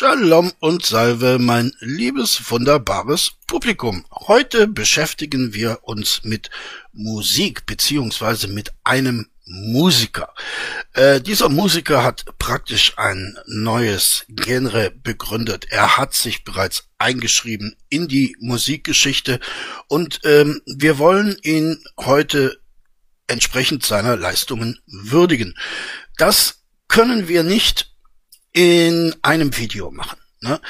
Shalom und Salve, mein liebes, wunderbares Publikum. Heute beschäftigen wir uns mit Musik beziehungsweise mit einem Musiker. Äh, dieser Musiker hat praktisch ein neues Genre begründet. Er hat sich bereits eingeschrieben in die Musikgeschichte und ähm, wir wollen ihn heute entsprechend seiner Leistungen würdigen. Das können wir nicht in einem Video machen. Ne?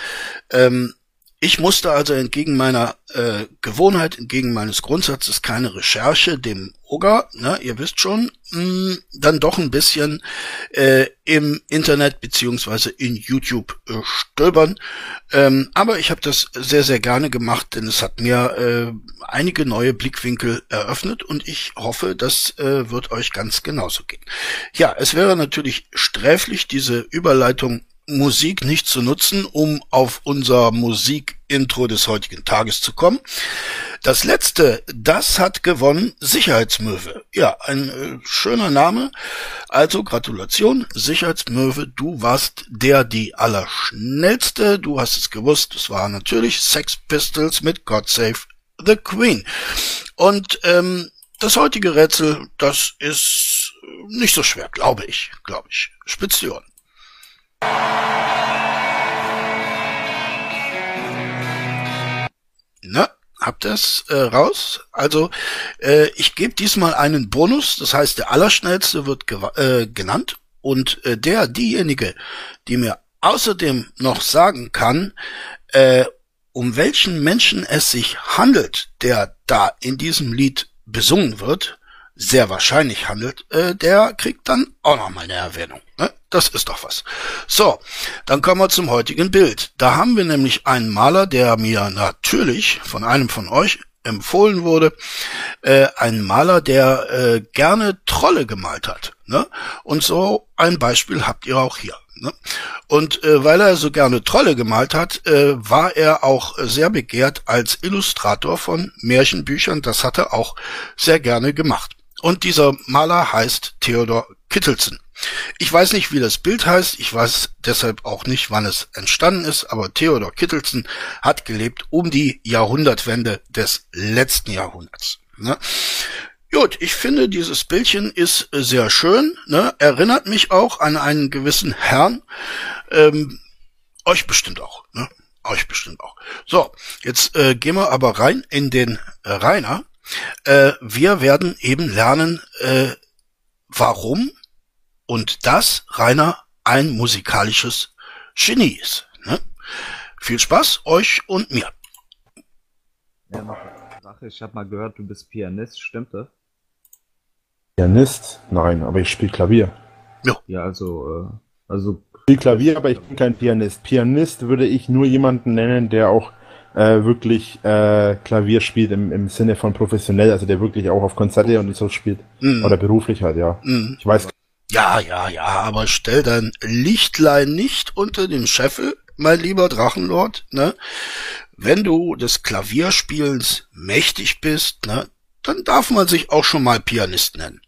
Ähm, ich musste also entgegen meiner äh, Gewohnheit, entgegen meines Grundsatzes keine Recherche dem Oga, ne, ihr wisst schon, mh, hm, dann doch ein bisschen äh, im Internet beziehungsweise in YouTube äh, stöbern. Ähm, aber ich habe das sehr, sehr gerne gemacht, denn es hat mir äh, einige neue Blickwinkel eröffnet und ich hoffe, das äh, wird euch ganz genauso gehen. Ja, es wäre natürlich sträflich, diese Überleitung Musik nicht zu nutzen, um auf unser Musikintro des heutigen Tages zu kommen. Das letzte, das hat gewonnen Sicherheitsmöwe. Ja, ein äh, schöner Name. Also Gratulation, Sicherheitsmöwe, du warst der, die allerschnellste. Du hast es gewusst, es war natürlich Sex Pistols mit God Save the Queen. Und ähm, das heutige Rätsel, das ist nicht so schwer, glaube ich, glaube ich. Spitz die Ohren. Na, habt ihr's äh, raus? Also, äh, ich gebe diesmal einen Bonus, das heißt, der Allerschnellste wird äh, genannt und äh, der, diejenige, die mir außerdem noch sagen kann, äh, um welchen Menschen es sich handelt, der da in diesem Lied besungen wird, sehr wahrscheinlich handelt, äh, der kriegt dann auch noch mal eine Erwähnung. Ne? Das ist doch was. So, dann kommen wir zum heutigen Bild. Da haben wir nämlich einen Maler, der mir natürlich von einem von euch empfohlen wurde, äh, ein Maler, der äh, gerne Trolle gemalt hat. Ne? Und so ein Beispiel habt ihr auch hier. Ne? Und äh, weil er so gerne Trolle gemalt hat, äh, war er auch sehr begehrt als Illustrator von Märchenbüchern. Das hat er auch sehr gerne gemacht. Und dieser Maler heißt Theodor Kittelsen. Ich weiß nicht, wie das Bild heißt, ich weiß deshalb auch nicht, wann es entstanden ist, aber Theodor Kittelsen hat gelebt um die Jahrhundertwende des letzten Jahrhunderts. Ne? Gut, ich finde, dieses Bildchen ist sehr schön, ne? erinnert mich auch an einen gewissen Herrn, ähm, euch bestimmt auch, ne? euch bestimmt auch. So, jetzt äh, gehen wir aber rein in den äh, Rainer. Äh, wir werden eben lernen, äh, warum und das Rainer ein musikalisches Genie ist. Ne? Viel Spaß euch und mir. Ja, noch eine Sache. Ich habe mal gehört, du bist Pianist, stimmt das? Pianist? Nein, aber ich spiele Klavier. Ja. Ja, also, äh, also. Ich spiele Klavier, aber ich bin kein Pianist. Pianist würde ich nur jemanden nennen, der auch äh, wirklich äh, Klavier spielt im, im Sinne von professionell, also der wirklich auch auf Konzerte und so spielt. Mm. Oder beruflich halt, ja. Mm. Ich weiß ja, ja, ja, aber stell dein Lichtlein nicht unter den Scheffel, mein lieber Drachenlord, ne? Wenn du des Klavierspielens mächtig bist, ne, dann darf man sich auch schon mal Pianist nennen.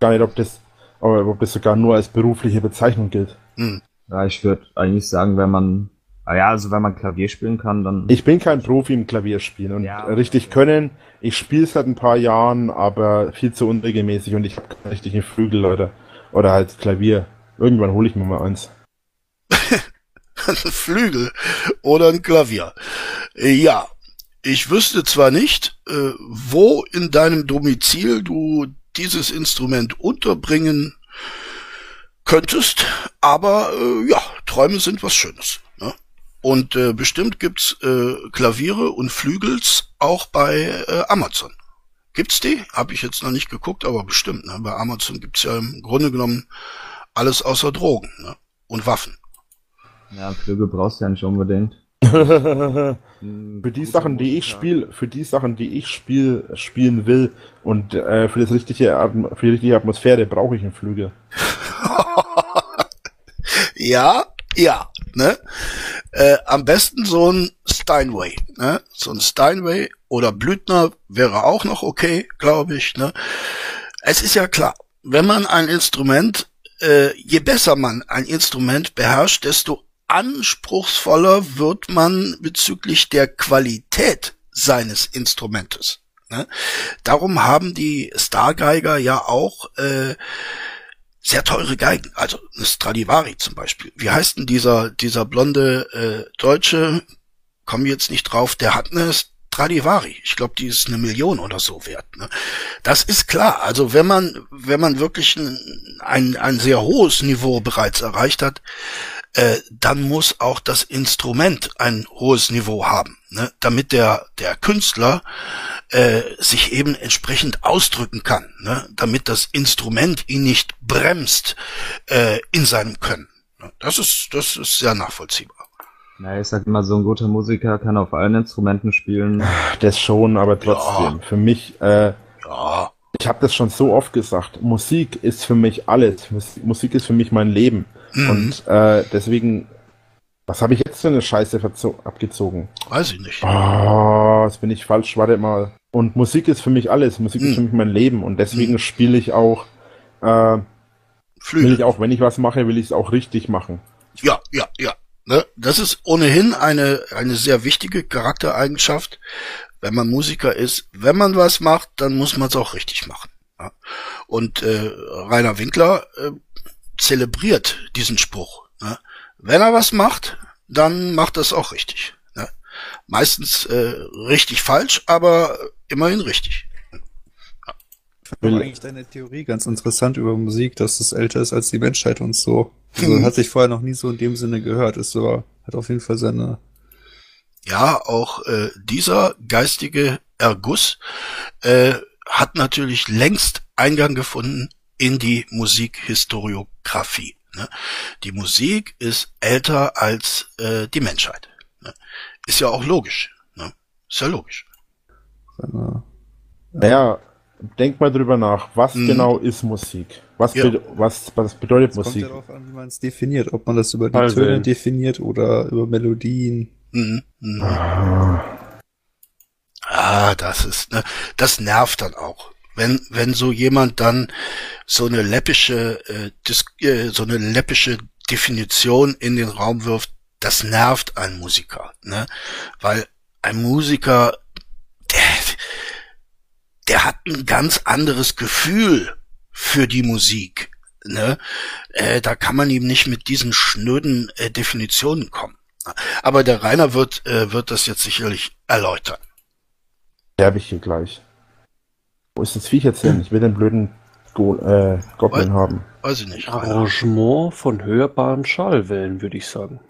Gar nicht, ob das, ob das sogar nur als berufliche Bezeichnung gilt. Hm. Ja, ich würde eigentlich sagen, wenn man Ah ja, also wenn man Klavier spielen kann, dann. Ich bin kein Profi im Klavierspielen und ja, richtig können. Ich spiele seit ein paar Jahren, aber viel zu unregelmäßig und ich habe keinen richtigen Flügel, Leute. Oder halt Klavier. Irgendwann hole ich mir mal eins. ein Flügel oder ein Klavier. Ja, ich wüsste zwar nicht, äh, wo in deinem Domizil du dieses Instrument unterbringen könntest, aber äh, ja, Träume sind was Schönes. Ne? Und äh, bestimmt gibt's äh, Klaviere und Flügels auch bei äh, Amazon. Gibt's die? Habe ich jetzt noch nicht geguckt, aber bestimmt. Ne? Bei Amazon gibt's ja im Grunde genommen alles außer Drogen ne? und Waffen. Ja, Flügel brauchst du ja nicht unbedingt. für die Sachen, die ich spiele, für die Sachen, die ich spiel, spielen will und äh, für das richtige für die richtige Atmosphäre brauche ich einen Flügel. ja, ja, ne? Äh, am besten so ein Steinway, ne? So ein Steinway oder Blüthner wäre auch noch okay, glaube ich, ne? Es ist ja klar, wenn man ein Instrument, äh, je besser man ein Instrument beherrscht, desto anspruchsvoller wird man bezüglich der Qualität seines Instrumentes. Ne? Darum haben die Stargeiger ja auch äh, sehr teure Geigen, also eine Stradivari zum Beispiel. Wie heißt denn dieser dieser blonde äh, Deutsche? Kommen jetzt nicht drauf. Der hat eine Stradivari. Ich glaube, die ist eine Million oder so wert. Ne? Das ist klar. Also wenn man wenn man wirklich ein, ein, ein sehr hohes Niveau bereits erreicht hat, äh, dann muss auch das Instrument ein hohes Niveau haben, ne? damit der der Künstler äh, sich eben entsprechend ausdrücken kann, ne? damit das Instrument ihn nicht bremst äh, in seinem Können. Ne? Das ist das ist sehr nachvollziehbar. Na, ich sag immer, so ein guter Musiker kann auf allen Instrumenten spielen. Das schon, aber trotzdem. Ja. Für mich, äh, Ja, ich habe das schon so oft gesagt, Musik ist für mich alles. Mus- Musik ist für mich mein Leben. Mhm. Und äh, deswegen, was habe ich jetzt für eine Scheiße abgezogen? weiß ich nicht. Oh, jetzt bin ich falsch, warte mal. Und Musik ist für mich alles. Musik Mhm. ist für mich mein Leben. Und deswegen Mhm. spiele ich auch, äh, will Flügel. ich auch, wenn ich was mache, will ich es auch richtig machen. Ja, ja, ja. Ne? Das ist ohnehin eine, eine sehr wichtige Charaktereigenschaft, wenn man Musiker ist. Wenn man was macht, dann muss man es auch richtig machen. Ja? Und äh, Rainer Winkler äh, zelebriert diesen Spruch. Ne? Wenn er was macht, dann macht er es auch richtig. Ne? Meistens äh, richtig falsch, aber immerhin richtig. Ich fand eigentlich deine Theorie ganz interessant über Musik, dass es älter ist als die Menschheit und so. Also, hat sich vorher noch nie so in dem Sinne gehört. Ist aber, hat auf jeden Fall seine, Ja, auch äh, dieser geistige Erguss äh, hat natürlich längst Eingang gefunden in die Musikhistoriographie. Ne? Die Musik ist älter als äh, die Menschheit. Ne? Ist ja auch logisch. Ne? Ist ja logisch. Naja, denk mal drüber nach. Was Mhm. genau ist Musik? Was, Ja. be was, was bedeutet Es kommt Musik? ja darauf an, wie man es definiert. Ob man das über die Fallwellen. Töne definiert oder über Melodien. Mhm. Mhm. Ah, Ah, das ist, ne, das nervt dann auch. Wenn, wenn so jemand dann so eine läppische, äh, Dis äh, so eine läppische Definition in den Raum wirft, das nervt einen Musiker, ne? Weil ein Musiker, der, der hat ein ganz anderes Gefühl für die Musik, ne? Äh, da kann man ihm nicht mit diesen schnöden äh, Definitionen kommen. Aber der Rainer wird, äh, wird das jetzt sicherlich erläutern. sterbe ich hier gleich. Wo ist das Viech jetzt hin? Ich will den blöden Go äh, Goblin haben. Weiß ich nicht. Arrangement von hörbaren Schallwellen, würde ich sagen.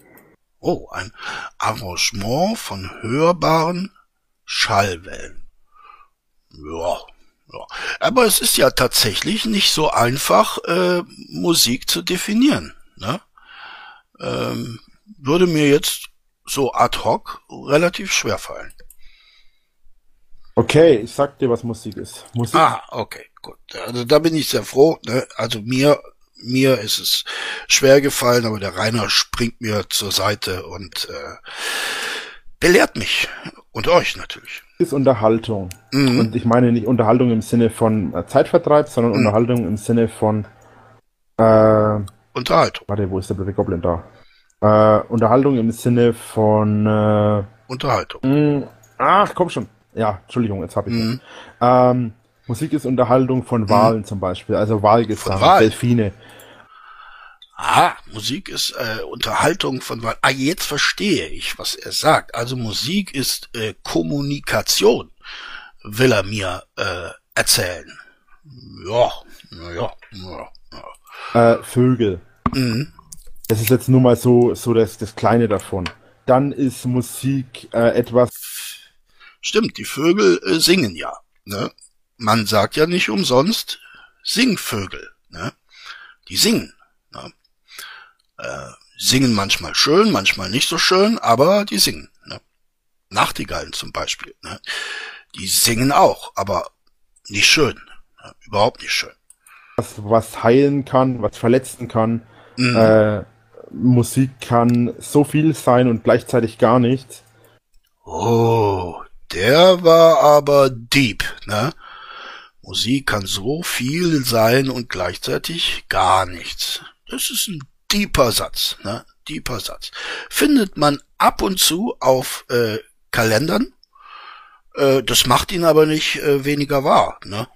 Oh, ein Arrangement von hörbaren Schallwellen. Ja, ja. Aber es ist ja tatsächlich nicht so einfach, äh, Musik zu definieren. Ne? Ähm, würde mir jetzt so ad hoc relativ schwer fallen. Okay, ich sag dir, was Musik ist. Musik, Ah, okay, gut. Also da bin ich sehr froh. Ne? Also mir, mir ist es schwer gefallen, aber der Rainer springt mir zur Seite und äh, belehrt mich und euch natürlich. ist Unterhaltung. Mhm. Und ich meine nicht Unterhaltung im Sinne von äh, Zeitvertreib, sondern Mhm. Unterhaltung im Sinne von äh, Unterhaltung, warte, wo ist der blöde Goblin da? Äh, Unterhaltung im Sinne von äh, Unterhaltung. mh, ach, komm schon. Ja, Entschuldigung, jetzt hab ich Mhm. Ähm, Musik ist Unterhaltung von Wahlen zum Beispiel, also Wahlgesang, Wahlen? Delfine. Ah, Musik ist äh, Unterhaltung von. Ah, jetzt verstehe ich, was er sagt. Also Musik ist äh, Kommunikation, will er mir äh, erzählen. Ja, ja, ja. ja. Äh, Vögel. Mhm. Das ist jetzt nur mal so, so das, das Kleine davon. Dann ist Musik äh, etwas, Stimmt, die Vögel äh, singen ja. Ne? Man sagt ja nicht umsonst Singvögel. Ne? Die singen. Ne? Äh, singen manchmal schön, manchmal nicht so schön, aber die singen. Ne? Nachtigallen zum Beispiel. Ne? Die singen auch, aber nicht schön. Ne? Überhaupt nicht schön. was, was heilen kann, was verletzen kann. Mhm. Äh, Musik kann so viel sein und gleichzeitig gar nichts. Oh, der war aber deep, ne? Musik kann so viel sein und gleichzeitig gar nichts. Das ist ein deeper Satz, ne? Deeper Satz. Findet man ab und zu auf äh, Kalendern. Äh, das macht ihn aber nicht äh, weniger wahr, ne?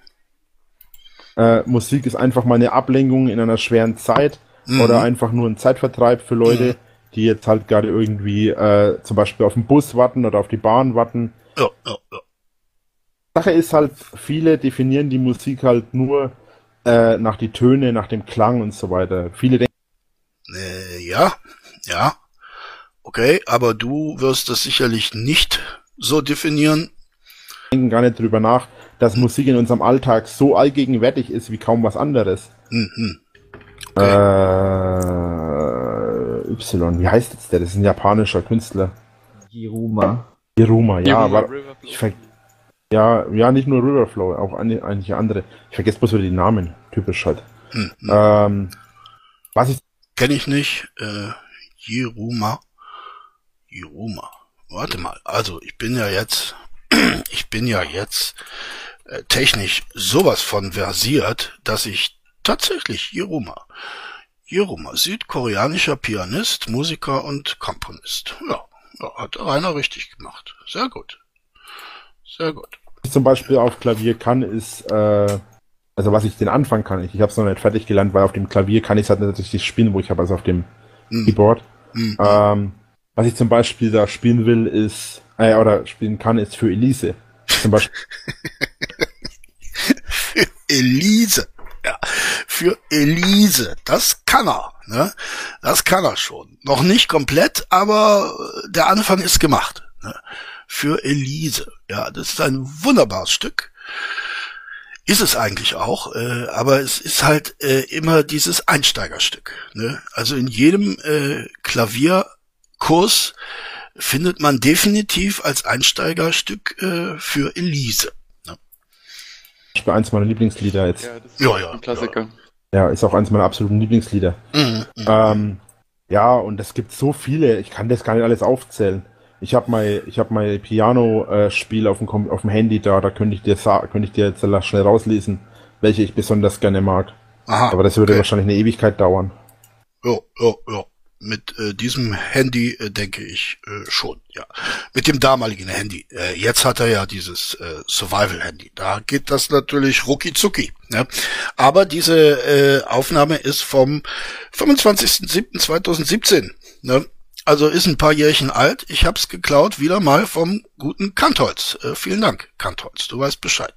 Äh, Musik ist einfach mal eine Ablenkung in einer schweren Zeit Mhm. oder einfach nur ein Zeitvertreib für Leute, die jetzt halt gerade irgendwie äh, zum Beispiel auf den Bus warten oder auf die Bahn warten. Ja, ja, ja. Sache ist halt, viele definieren die Musik halt nur äh, nach die Töne, nach dem Klang und so weiter. Viele denken, Äh, ja, ja. Okay, aber du wirst das sicherlich nicht so definieren. gar nicht drüber nach, dass Musik in unserem Alltag so allgegenwärtig ist wie kaum was anderes. Mhm. Äh, y, wie heißt jetzt der? Das ist ein japanischer Künstler. Jiruma. Hiruma, ja, Hiruma, aber ich ver ja, ja, nicht nur Riverflow, auch eine, einige andere. Ich vergesse bloß wieder die Namen, typisch halt. Mhm. Ähm, was ich Kenne ich nicht. Äh, Jiruma. Jiruma. Warte mal. Also ich bin ja jetzt, ich bin ja jetzt äh, technisch sowas von versiert, dass ich tatsächlich Jiruma. Jiruma, südkoreanischer Pianist, Musiker und Komponist. Ja hat Rainer richtig gemacht. Sehr gut. Sehr gut. zum Beispiel auf Klavier kann, ist, äh, also was ich den Anfang kann, ich, ich habe es noch nicht fertig gelernt, weil auf dem Klavier kann ich es halt nicht richtig spielen, wo ich habe also auf dem Mhm. Keyboard. Mhm. Ähm, was ich zum Beispiel da spielen will, ist, äh, oder spielen kann, ist für Elise. Zum Beispiel, für Elise. Ja, für Elise. Das kann er. Ne? Das kann er schon. Noch nicht komplett, aber äh, der Anfang ist gemacht. Ne? Für Elise. Ja, das ist ein wunderbares Stück. Ist es eigentlich auch, äh, aber es ist halt äh, immer dieses Einsteigerstück. Ne? Also in jedem äh, Klavierkurs findet man definitiv als Einsteigerstück äh, für Elise. Beispiel eins meiner Lieblingslieder jetzt. Ja, das ist Ja, ja, ein Klassiker. Ja, ist auch eins meiner absoluten Lieblingslieder. Mhm. mhm. Ähm, ja, und es gibt so viele, ich kann das gar nicht alles aufzählen. Ich habe mein, ich habe mein Piano-Spiel auf dem, auf dem Handy da, da könnte ich dir könnte ich dir jetzt schnell rauslesen, welche ich besonders gerne mag. Aha, Aber das würde okay. wahrscheinlich eine Ewigkeit dauern. Ja, ja, ja. Mit äh, diesem Handy äh, denke ich äh, schon, ja. Mit dem damaligen Handy. Äh, jetzt hat er ja dieses äh, Survival-Handy. Da geht das natürlich rucki zucki. Ne? Aber diese äh, Aufnahme ist vom 25.07.2017. Ne? Also ist ein paar Jährchen alt. Ich hab's geklaut, wieder mal vom guten Kantholz. Äh, vielen Dank, Kantholz. Du weißt Bescheid.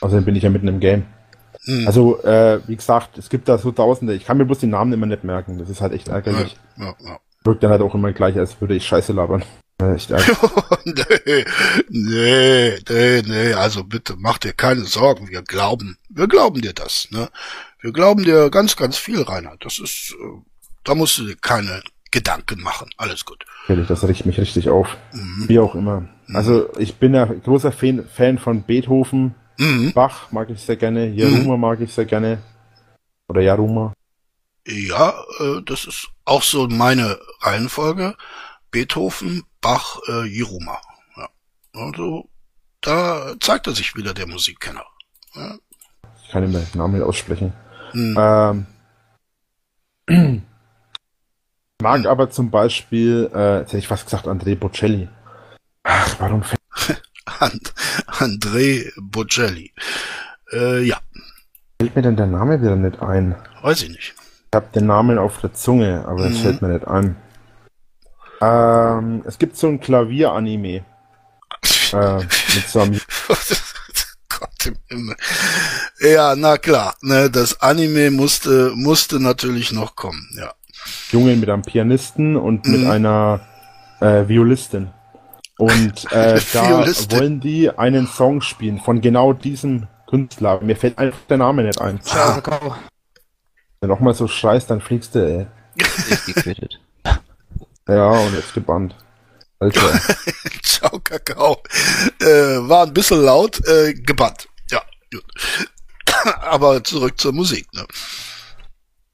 Außerdem bin ich ja mitten im Game. Hm. Also, äh, wie gesagt, es gibt da so tausende, ich kann mir bloß die Namen immer nicht merken. Das ist halt echt ärgerlich. ja, ja. Wirkt dann halt auch immer gleich, als würde ich Scheiße labern. Äh, echt ärgerlich. nee, nee, nee, nee, also bitte mach dir keine Sorgen, wir glauben, wir glauben dir das, ne? Wir glauben dir ganz, ganz viel, Reinhard. Das ist, äh, da musst du dir keine Gedanken machen. Alles gut. Ehrlich, das riecht mich richtig auf. Mhm. Wie auch immer. Also, ich bin ja großer Fan, Fan von Beethoven. Mhm. Bach mag ich sehr gerne. Jaruma mag ich sehr gerne. Oder Jaruma. Ja, äh, das ist auch so meine Reihenfolge. Beethoven, Bach, äh, Jiruma. Ja. Also, da zeigt er sich wieder, der Musikkenner. Ja. Ich kann immer den Namen nicht aussprechen. Mhm. Ähm, mag aber zum Beispiel, äh, jetzt hätte ich fast gesagt, André Bocelli. Ach, warum fällt And André Bocelli. Äh, ja, mir denn der Name wieder nicht ein? weiß ich nicht. Ich habe den Namen auf der Zunge, aber es Mhm. fällt mir nicht ein. Ähm, es gibt so ein Klavier-Anime. Äh, mit so einem Gott im Himmel. Ja, na klar, ne, das Anime musste, musste natürlich noch kommen, ja. Jungen mit einem Pianisten und mit Mhm. einer äh, Violistin. Und äh, da wollen die einen Song spielen von genau diesem Künstler. Mir fällt einfach der Name nicht ein. Ah, Wenn du nochmal so schreist, dann fliegst du, ey. Ist gequittet. Ja, und jetzt gebannt. Alter. Ciao, Kakao. Äh, war ein bisschen laut, äh, gebannt. Ja, gut. Aber zurück zur Musik, ne?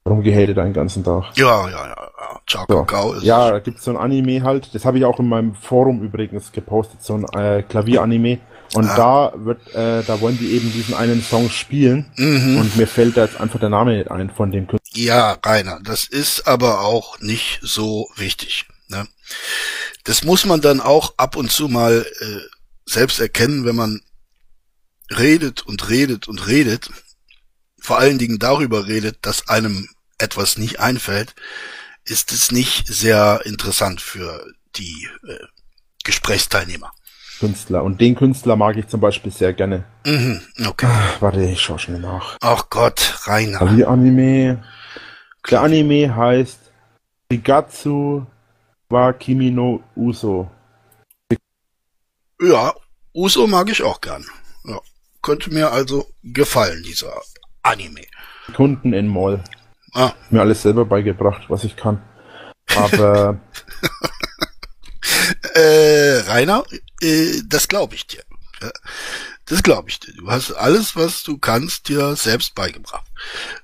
Warum gehatet einen ganzen Tag? Ja, ja, ja, ja. Ciao, So. Kakao ist. Ja, da gibt's so ein Anime halt. Das habe ich auch in meinem Forum übrigens gepostet. So ein äh, Klavier-Anime. Und Ah. da wird, äh, da wollen die eben diesen einen Song spielen. Mhm. Und mir fällt da jetzt einfach der Name nicht ein von dem Künstler. Ja, Rainer, das ist aber auch nicht so wichtig. Ne? Das muss man dann auch ab und zu mal äh, selbst erkennen, wenn man redet und redet und redet, vor allen Dingen darüber redet, dass einem etwas nicht einfällt, ist es nicht sehr interessant für die äh, Gesprächsteilnehmer. Künstler. Und den Künstler mag ich zum Beispiel sehr gerne. Mhm, okay. Warte, ich schau schnell nach. Ach Gott, Rainer. Klavier-Anime. Der Anime heißt Shigatsu wa Kimi no Uso. Ja, Uso mag ich auch gern. Ja, könnte mir also gefallen, dieser Anime. Kunden in Mall. Ah, Mir alles selber beigebracht, was ich kann. Aber äh, Rainer, äh, das glaube ich dir. Das glaube ich dir. Du hast alles, was du kannst, dir selbst beigebracht.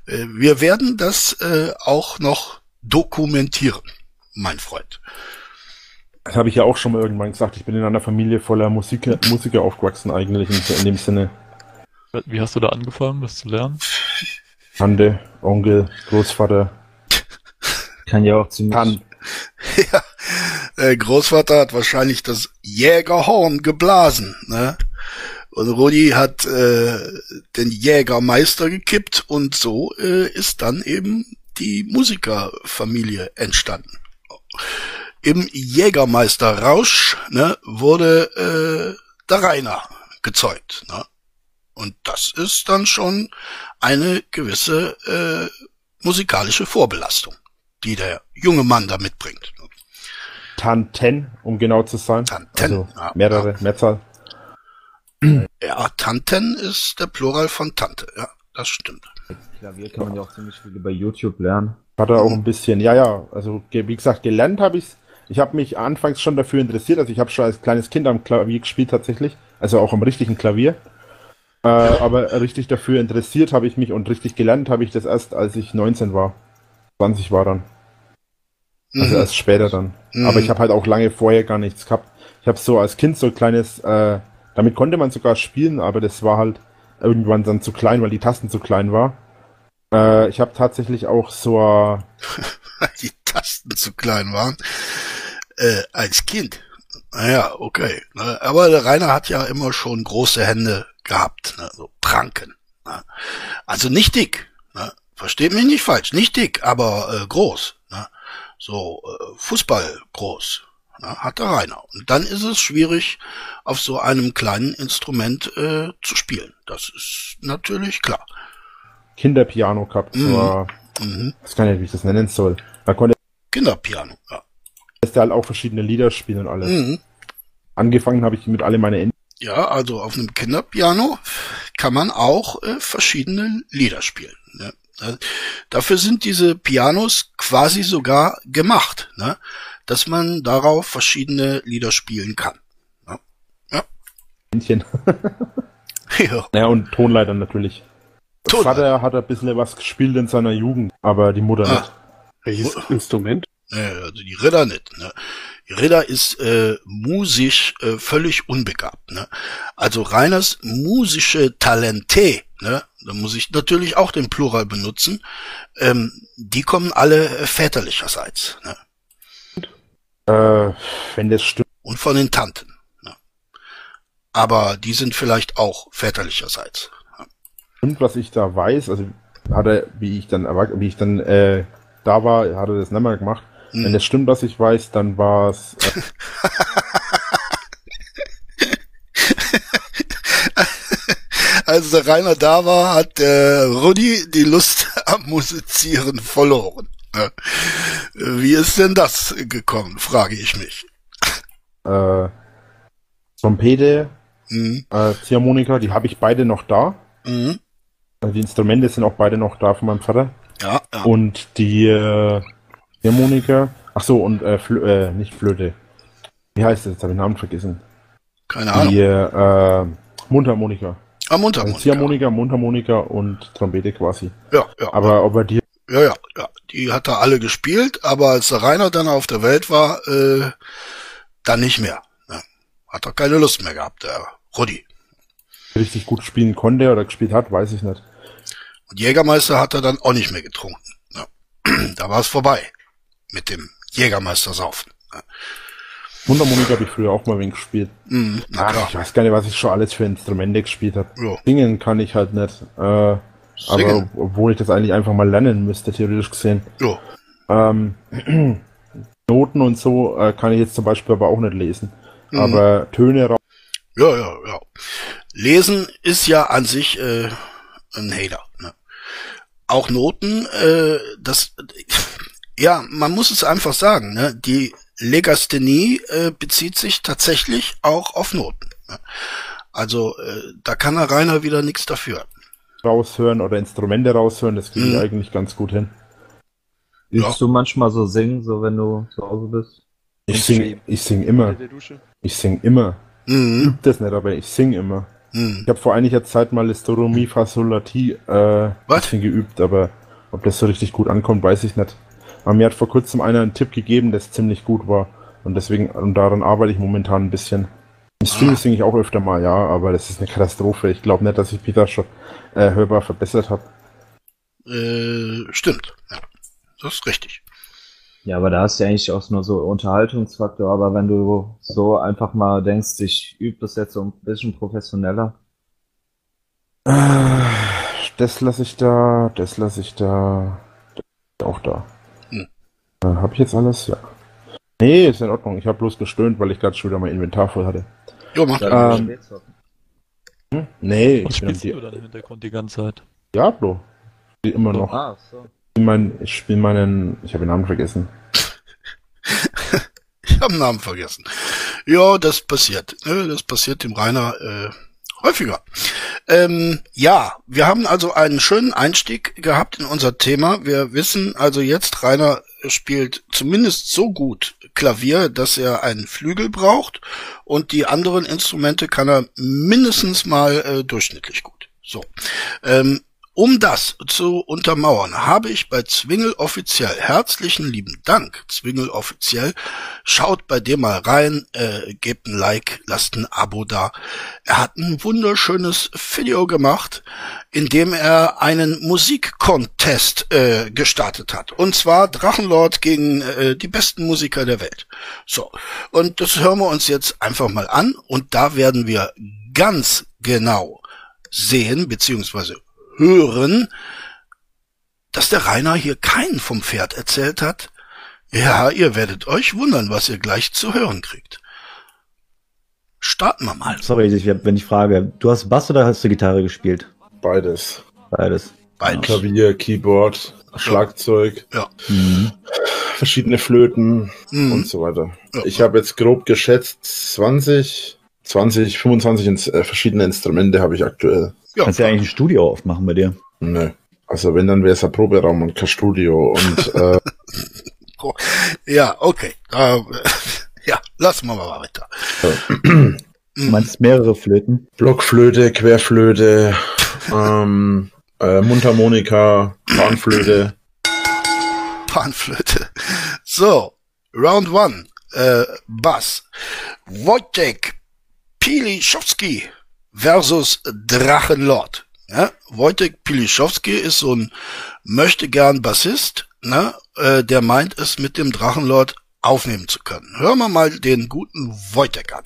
Äh, wir werden das äh, auch noch dokumentieren, mein Freund. das habe ich ja auch schon mal irgendwann gesagt. Ich bin in einer Familie voller Musiker, Musiker aufgewachsen eigentlich in, in dem Sinne. Wie hast du da angefangen, das zu lernen? Tante, Onkel, Großvater, Kann ja auch ziemlich. Tan. ja, der Großvater hat wahrscheinlich das Jägerhorn geblasen, ne? Und Rudi hat äh, den Jägermeister gekippt und so äh, ist dann eben die Musikerfamilie entstanden. Im Jägermeisterrausch ne, wurde äh, der Rainer gezeugt. Ne? Und das ist dann schon eine gewisse äh, musikalische Vorbelastung, die der junge Mann da mitbringt. Tanten, um genau zu sein. Tanten, Also ja, mehrere, Mehrzahl. Ja, Tanten ist der Plural von Tante. Ja, das stimmt. Klavier kann man ja auch ziemlich viel über YouTube lernen. Hat er auch ein bisschen, ja, ja, also wie gesagt, gelernt habe ich's. Ich habe mich anfangs schon dafür interessiert, also ich habe schon als kleines Kind am Klavier gespielt tatsächlich, also auch am richtigen Klavier. Äh, aber richtig dafür interessiert habe ich mich und richtig gelernt habe ich das erst, als ich 19 war. 20 war dann. Also Mhm. erst später dann. Mhm. Aber ich habe halt auch lange vorher gar nichts gehabt. Ich habe so als Kind so ein kleines, äh, damit konnte man sogar spielen, aber das war halt irgendwann dann zu klein, weil die Tasten zu klein war. Äh, ich habe tatsächlich auch so Weil die Tasten zu klein waren. Äh, als Kind. Naja, okay. Ne? Aber der Rainer hat ja immer schon große Hände gehabt. Ne? So Pranken. Ne? Also nicht dick. Ne? Versteht mich nicht falsch. Nicht dick, aber äh, groß. Ne? So äh, Fußball groß. Ne? Hat der Rainer. Und dann ist es schwierig, auf so einem kleinen Instrument äh, zu spielen. Das ist natürlich klar. Kinderpiano gehabt. Mhm. Mhm. ich weiß gar nicht, wie ich das nennen soll. Da konnte Kinderpiano. Ja. Er halt auch verschiedene Lieder spielen und alles. Mhm. Angefangen habe ich mit alle meine Enden. Ja, also auf einem Kinderpiano kann man auch äh, verschiedene Lieder spielen. Ne? Dafür sind diese Pianos quasi sogar gemacht, ne? dass man darauf verschiedene Lieder spielen kann. ja. Ja, und Tonleiter natürlich. Der Tonleiter. Vater hat ein bisschen was gespielt in seiner Jugend, aber die Mutter Ah. nicht. Welches Instrument? Äh, also die Ritter nicht. Ne? Die Ritter ist äh, musisch äh, völlig unbegabt. Ne? Also reines musische Talente, ne? da muss ich natürlich auch den Plural benutzen, ähm, die kommen alle äh, väterlicherseits. Ne? Äh, wenn das stimmt. Und von den Tanten. Ne? Aber die sind vielleicht auch väterlicherseits. stimmt, was ich da weiß, also hat er, wie ich dann wie ich dann äh, da war, hat er das nicht mehr gemacht. Hm. Wenn das stimmt, was ich weiß, dann war es äh, Als der Rainer da war, hat der Rudi die Lust am Musizieren verloren. Wie ist denn das gekommen, frage ich mich. äh, Trompete, Mhm. äh, Ziehharmonika, die habe ich beide noch da. Mhm. Also die Instrumente sind auch beide noch da von meinem Vater. Ja, ja. Und die äh, Ziehharmonika, ach so, und äh, Flö äh, nicht Flöte. Wie heißt das? Jetzt habe ich den Namen vergessen. keine Ahnung. Die äh, Mundharmonika. Ah, Also Mundharmonika. Ziehharmonika, Mundharmonika und Trompete quasi. Ja, ja. Aber ob er die Ja, ja, ja. Die hat er alle gespielt, aber als der Rainer dann auf der Welt war, äh, dann nicht mehr. Ne? Hat er keine Lust mehr gehabt, der Rudi. richtig gut spielen konnte oder gespielt hat, weiß ich nicht. Und Jägermeister hat er dann auch nicht mehr getrunken. Ja. Da war es vorbei mit dem Jägermeister saufen. Ja. Mundharmonika habe ich früher auch mal wenig gespielt. Mhm, Ach, ich weiß gar nicht, was ich schon alles für Instrumente gespielt habe. Ja. Singen kann ich halt nicht. Äh, aber obwohl ich das eigentlich einfach mal lernen müsste, theoretisch gesehen. Ja. Ähm, Noten und so äh, kann ich jetzt zum Beispiel aber auch nicht lesen. Mhm. Aber Töne raus. Ja, ja, ja. Lesen ist ja an sich äh, ein Hater. Ne? Auch Noten, äh, das, ja, man muss es einfach sagen. Ne? Die Legasthenie äh, bezieht sich tatsächlich auch auf Noten. Ne? Also äh, da kann der Rainer wieder nichts dafür. raushören oder Instrumente raushören, das kriege ich Mhm. eigentlich ganz gut hin. Übst Ja. du manchmal so singen, so wenn du zu Hause bist? Ich sing, ich sing immer. Ich sing immer. Mhm. Üb das nicht, aber ich sing immer. Mhm. Ich habe vor einiger Zeit mal das Do, Mi, Fa, Sol, La, Ti äh, Was? geübt, aber ob das so richtig gut ankommt, weiß ich nicht. Aber mir hat vor kurzem einer einen Tipp gegeben, der ziemlich gut war. Und deswegen, und daran arbeite ich momentan ein bisschen. Im Stream Ah. singe ich auch öfter mal, ja, aber das ist eine Katastrophe. Ich glaube nicht, dass ich da schon äh, hörbar verbessert habe. Äh, stimmt. Ja. Das ist richtig. Ja, aber da hast du ja eigentlich auch nur so Unterhaltungsfaktor, aber wenn du so einfach mal denkst, ich übe das jetzt so ein bisschen professioneller. Äh, Das lasse ich da, das lasse ich da, das auch da. Äh, Habe ich jetzt alles? Ja. Nee, ist in Ordnung. Ich habe bloß gestöhnt, weil ich gerade schon wieder mein Inventar voll hatte. Jo, mach. Ähm, Hm? Nee, Was ich bin am spielst du dann im Hintergrund die ganze Zeit? Diablo. Ich spiel immer noch. Ah, so. Ich mein, ich spiele meinen, ich habe den Namen vergessen. Ich habe den Namen vergessen. Ja, das passiert. Ne? Das passiert dem Rainer äh, häufiger. Ähm, ja, wir haben also einen schönen Einstieg gehabt in unser Thema. Wir wissen also jetzt, Rainer spielt zumindest so gut Klavier, dass er einen Flügel braucht und die anderen Instrumente kann er mindestens mal äh, durchschnittlich gut. So. Ähm, um das zu untermauern, habe ich bei Zwingel offiziell herzlichen lieben Dank, Zwingel offiziell. Schaut bei dem mal rein, äh, gebt ein Like, lasst ein Abo da. Er hat ein wunderschönes Video gemacht, in dem er einen Musikcontest äh, gestartet hat. Und zwar Drachenlord gegen äh, die besten Musiker der Welt. So, und das hören wir uns jetzt einfach mal an. Und da werden wir ganz genau sehen, beziehungsweise hören, dass der Rainer hier keinen vom Pferd erzählt hat. Ja, ihr werdet euch wundern, was ihr gleich zu hören kriegt. Starten wir mal. Sorry, ich, wenn ich frage, du hast Bass oder hast du Gitarre gespielt? Beides. Beides. Beides. Klavier, Keyboard, Schlagzeug, Ja. Mhm. verschiedene Flöten Mhm. und so weiter. Ja. Ich habe jetzt grob geschätzt 20, 20, 25 ins, äh, verschiedene Instrumente habe ich aktuell. Ja, Kannst ja eigentlich ein Studio aufmachen bei dir. Nö. Also wenn, dann wäre es ein Proberaum und kein Studio. Und äh, ja, okay. Äh, ja, lassen wir mal weiter. Du meinst mehrere Flöten? Blockflöte, Querflöte, ähm, äh, Mundharmonika, Panflöte. Panflöte. So, Round One, äh, Bass. Wojtek Piliszowski versus Drachenlord. Ja, Wojtek Piliszowski ist so ein möchte gern Bassist, ne, äh, der meint es mit dem Drachenlord aufnehmen zu können. Hören wir mal den guten Wojtek an.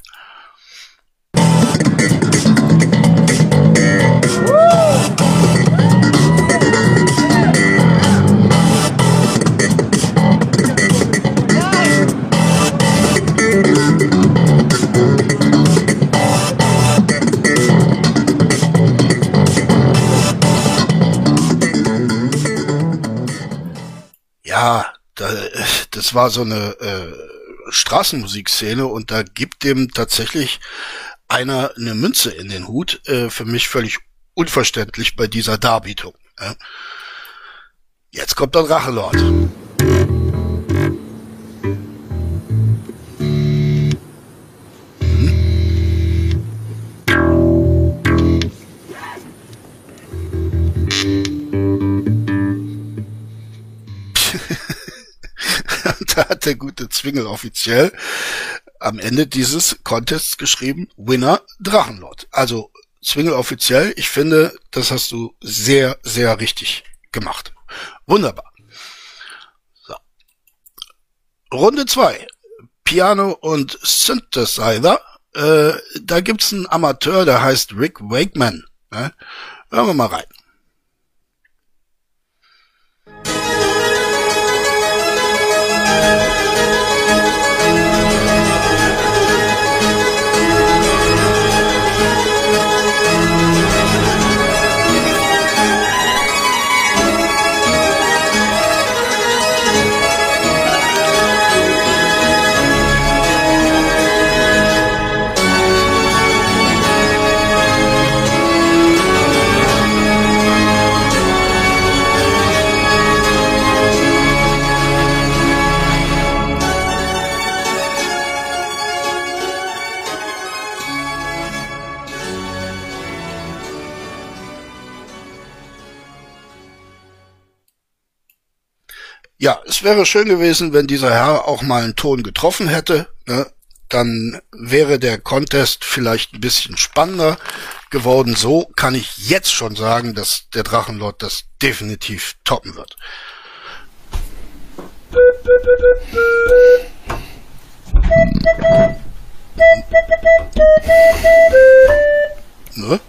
Ja, da, das war so eine äh, Straßenmusikszene und da gibt dem tatsächlich einer eine Münze in den Hut. Äh, für mich völlig unverständlich bei dieser Darbietung. Jetzt kommt der Drachenlord. Der gute Zwingel offiziell am Ende dieses Contests geschrieben, Winner Drachenlord. Also Zwingel offiziell, ich finde, das hast du sehr, sehr richtig gemacht. Wunderbar. So. Runde zwei, Piano und Synthesizer. Äh, da gibt's einen Amateur, der heißt Rick Wakeman. Ne? Hören wir mal rein. Ja, es wäre schön gewesen, wenn dieser Herr auch mal einen Ton getroffen hätte. Ne? Dann wäre der Contest vielleicht ein bisschen spannender geworden. So kann ich jetzt schon sagen, dass der Drachenlord das definitiv toppen wird. Ne?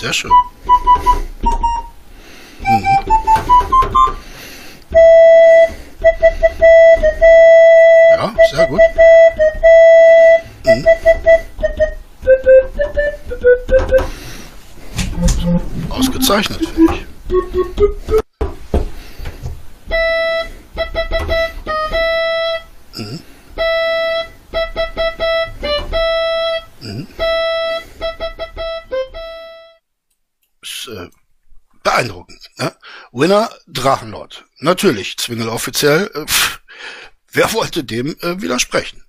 Sehr schön. Mhm. Ja, sehr gut. Mhm. Ausgezeichnet, finde ich. Winner Drachenlord. Natürlich, Zwingel offiziell. Äh, pff, wer wollte dem äh, widersprechen?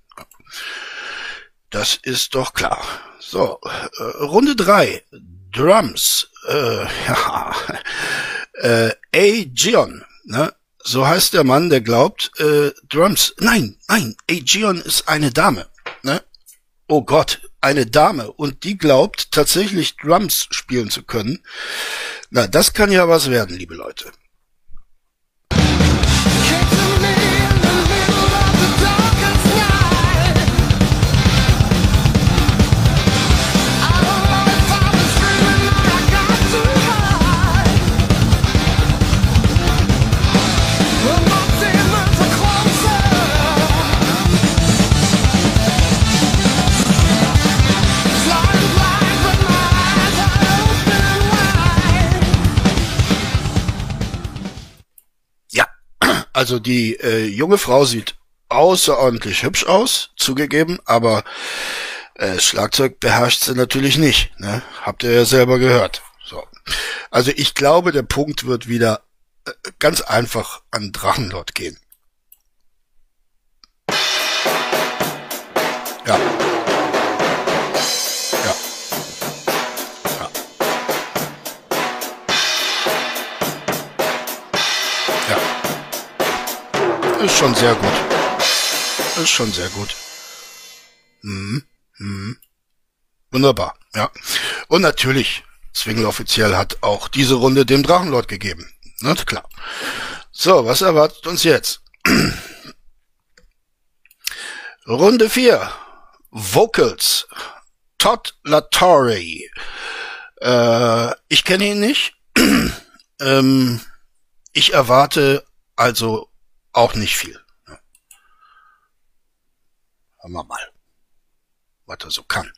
Das ist doch klar. So, äh, Runde drei Drums. Äh, ja, äh, Aegeon. Ne? So heißt der Mann, der glaubt, äh, Drums. Nein, nein, Aegeon ist eine Dame. Ne? Oh Gott, eine Dame. Und die glaubt tatsächlich Drums spielen zu können. Na, das kann ja was werden, liebe Leute. Also die äh, junge Frau sieht außerordentlich hübsch aus, zugegeben, aber äh, Schlagzeug beherrscht sie natürlich nicht. Ne? Habt ihr ja selber gehört. So. Also ich glaube, der Punkt wird wieder äh, ganz einfach an Drachenlord gehen. Ist schon sehr gut. Ist schon sehr gut. Mhm. Mhm. Wunderbar, ja. Und natürlich, Zwingel offiziell hat auch diese Runde dem Drachenlord gegeben. Na klar. So, was erwartet uns jetzt? Runde 4. Vocals. Todd Latore. Äh, ich kenne ihn nicht. ähm, ich erwarte also auch nicht viel. Hören wir mal, was er so kann.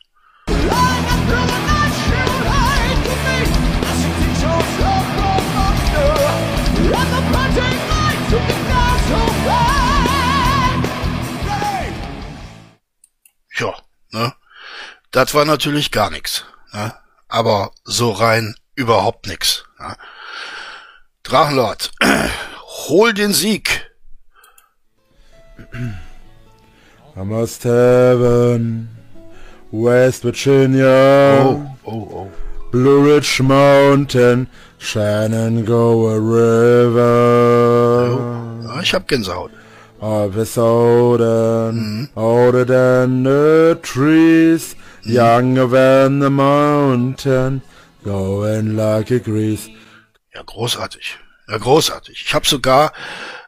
Ja, ne? Das war natürlich gar nichts. Ne? Aber so rein überhaupt nix. Ne? Drachenlord, hol den Sieg. I must heaven, West Virginia, Oh, oh, oh. Blue Ridge Mountain, Shenandoah River. Ja, ich hab Gänsehaut. Of his older, older than the trees, younger than the mountain, going like a grease. Ja, großartig. Ja, großartig. Ich habe sogar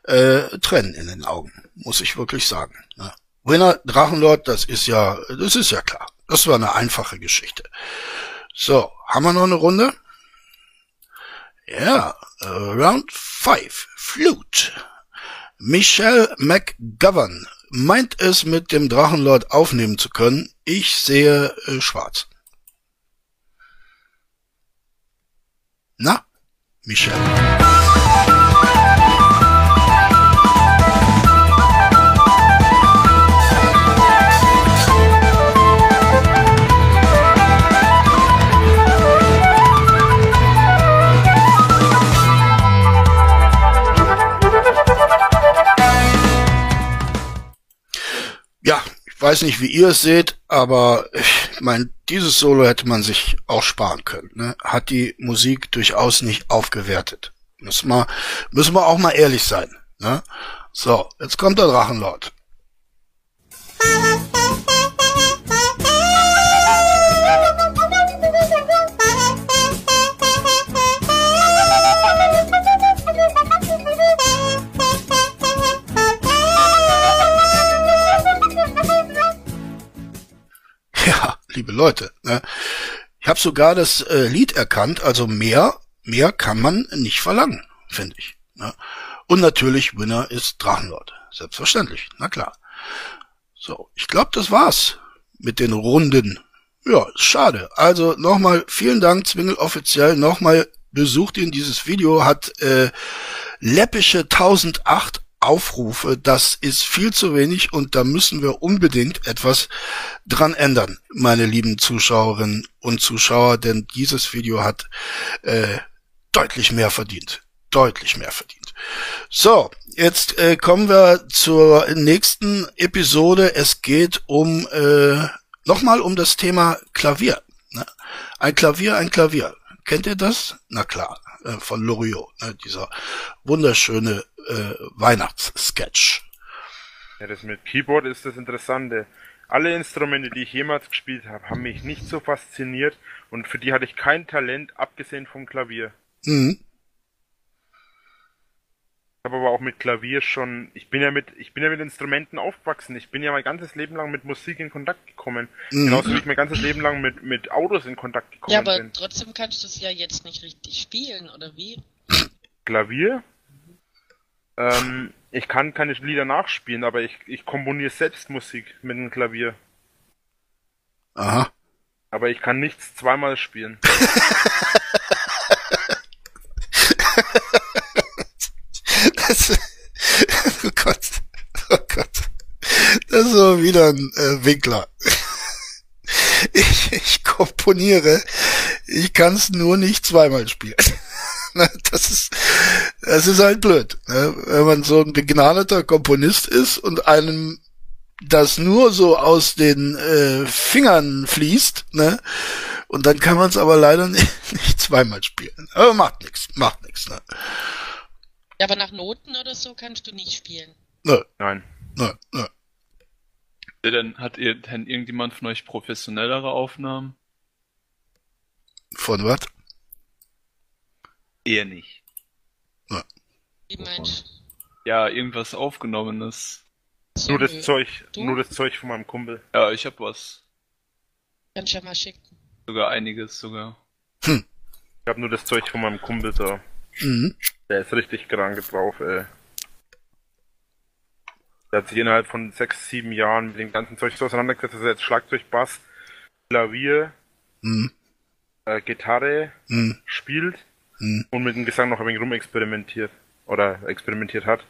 äh, Tränen in den Augen, muss ich wirklich sagen. Ja. Winner Drachenlord, das ist ja, das ist ja klar. Das war eine einfache Geschichte. So, haben wir noch eine Runde? Ja, äh, Round 5, Flute. Michelle McGovern meint es mit dem Drachenlord aufnehmen zu können. Ich sehe äh, schwarz. Na, Michelle. Weiß nicht, wie ihr es seht, aber ich meine, dieses Solo hätte man sich auch sparen können. Ne? Hat die Musik durchaus nicht aufgewertet. Müssen wir, müssen wir auch mal ehrlich sein. Ne? So, jetzt kommt der Drachenlord. Leute, ne? ich habe sogar das äh, Lied erkannt, also mehr, mehr kann man nicht verlangen, finde ich. Ne? Und natürlich Winner ist Drachenlord, selbstverständlich, na klar. So, ich glaube, das war's mit den Runden. Ja, ist schade. Also nochmal vielen Dank, Zwingel offiziell. Nochmal besucht ihn. Dieses Video hat äh, läppische 1008 Aufrufe. Das ist viel zu wenig und da müssen wir unbedingt etwas dran ändern, meine lieben Zuschauerinnen und Zuschauer, denn dieses Video hat äh, deutlich mehr verdient. Deutlich mehr verdient. So, jetzt äh, kommen wir zur nächsten Episode. Es geht um äh, nochmal um das Thema Klavier. Ne? Ein Klavier, ein Klavier. Kennt ihr das? Na klar, äh, von Loriot, ne? dieser wunderschöne äh, Weihnachtssketch. Ja, das mit Keyboard ist das Interessante. Alle Instrumente, die ich jemals gespielt habe, haben mich nicht so fasziniert und für die hatte ich kein Talent, abgesehen vom Klavier. Mhm. Ich habe aber auch mit Klavier schon, ich bin ja mit, ich bin ja mit Instrumenten aufgewachsen. Ich bin ja mein ganzes Leben lang mit Musik in Kontakt gekommen. Mhm. Genauso wie ich mein ganzes Leben lang mit, mit Autos in Kontakt gekommen Ja, aber bin. trotzdem kannst du es ja jetzt nicht richtig spielen, oder wie? Klavier? Ähm, ich kann keine Lieder nachspielen, aber ich, ich komponiere selbst Musik mit dem Klavier. Aha. Aber ich kann nichts zweimal spielen. Das, oh Gott. Oh Gott. Das ist so wieder ein äh, Winkler. Ich, ich komponiere. Ich kann es nur nicht zweimal spielen. Ne, Das ist, das ist halt blöd. ne? Wenn man so ein begnadeter Komponist ist und einem das nur so aus den äh, Fingern fließt, ne? Und dann kann man es aber leider nicht, nicht zweimal spielen. Aber macht nichts, macht nichts, ne? Ja, aber nach Noten oder so kannst du nicht spielen. Nö, Nein. nö, nö. Denn hat ihr denn irgendjemand von euch professionellere Aufnahmen? Von was? Eher nicht. Wie meinst Ja, irgendwas aufgenommenes. du? Nur So, das Zeug, Du? nur das Zeug von meinem Kumpel. Ja, ich hab was. Kannst ja mal schicken. Sogar einiges sogar. Ich habe nur das Zeug von meinem Kumpel da. Mhm. Der ist richtig krank drauf, ey. Der hat sich innerhalb von sechs, sieben Jahren mit dem ganzen Zeug so auseinandergesetzt, dass er jetzt Schlagzeug, Bass, Klavier, Mhm. äh, Gitarre Mhm. spielt Mhm. und mit dem Gesang noch ein wenig rumexperimentiert. Oder experimentiert hat.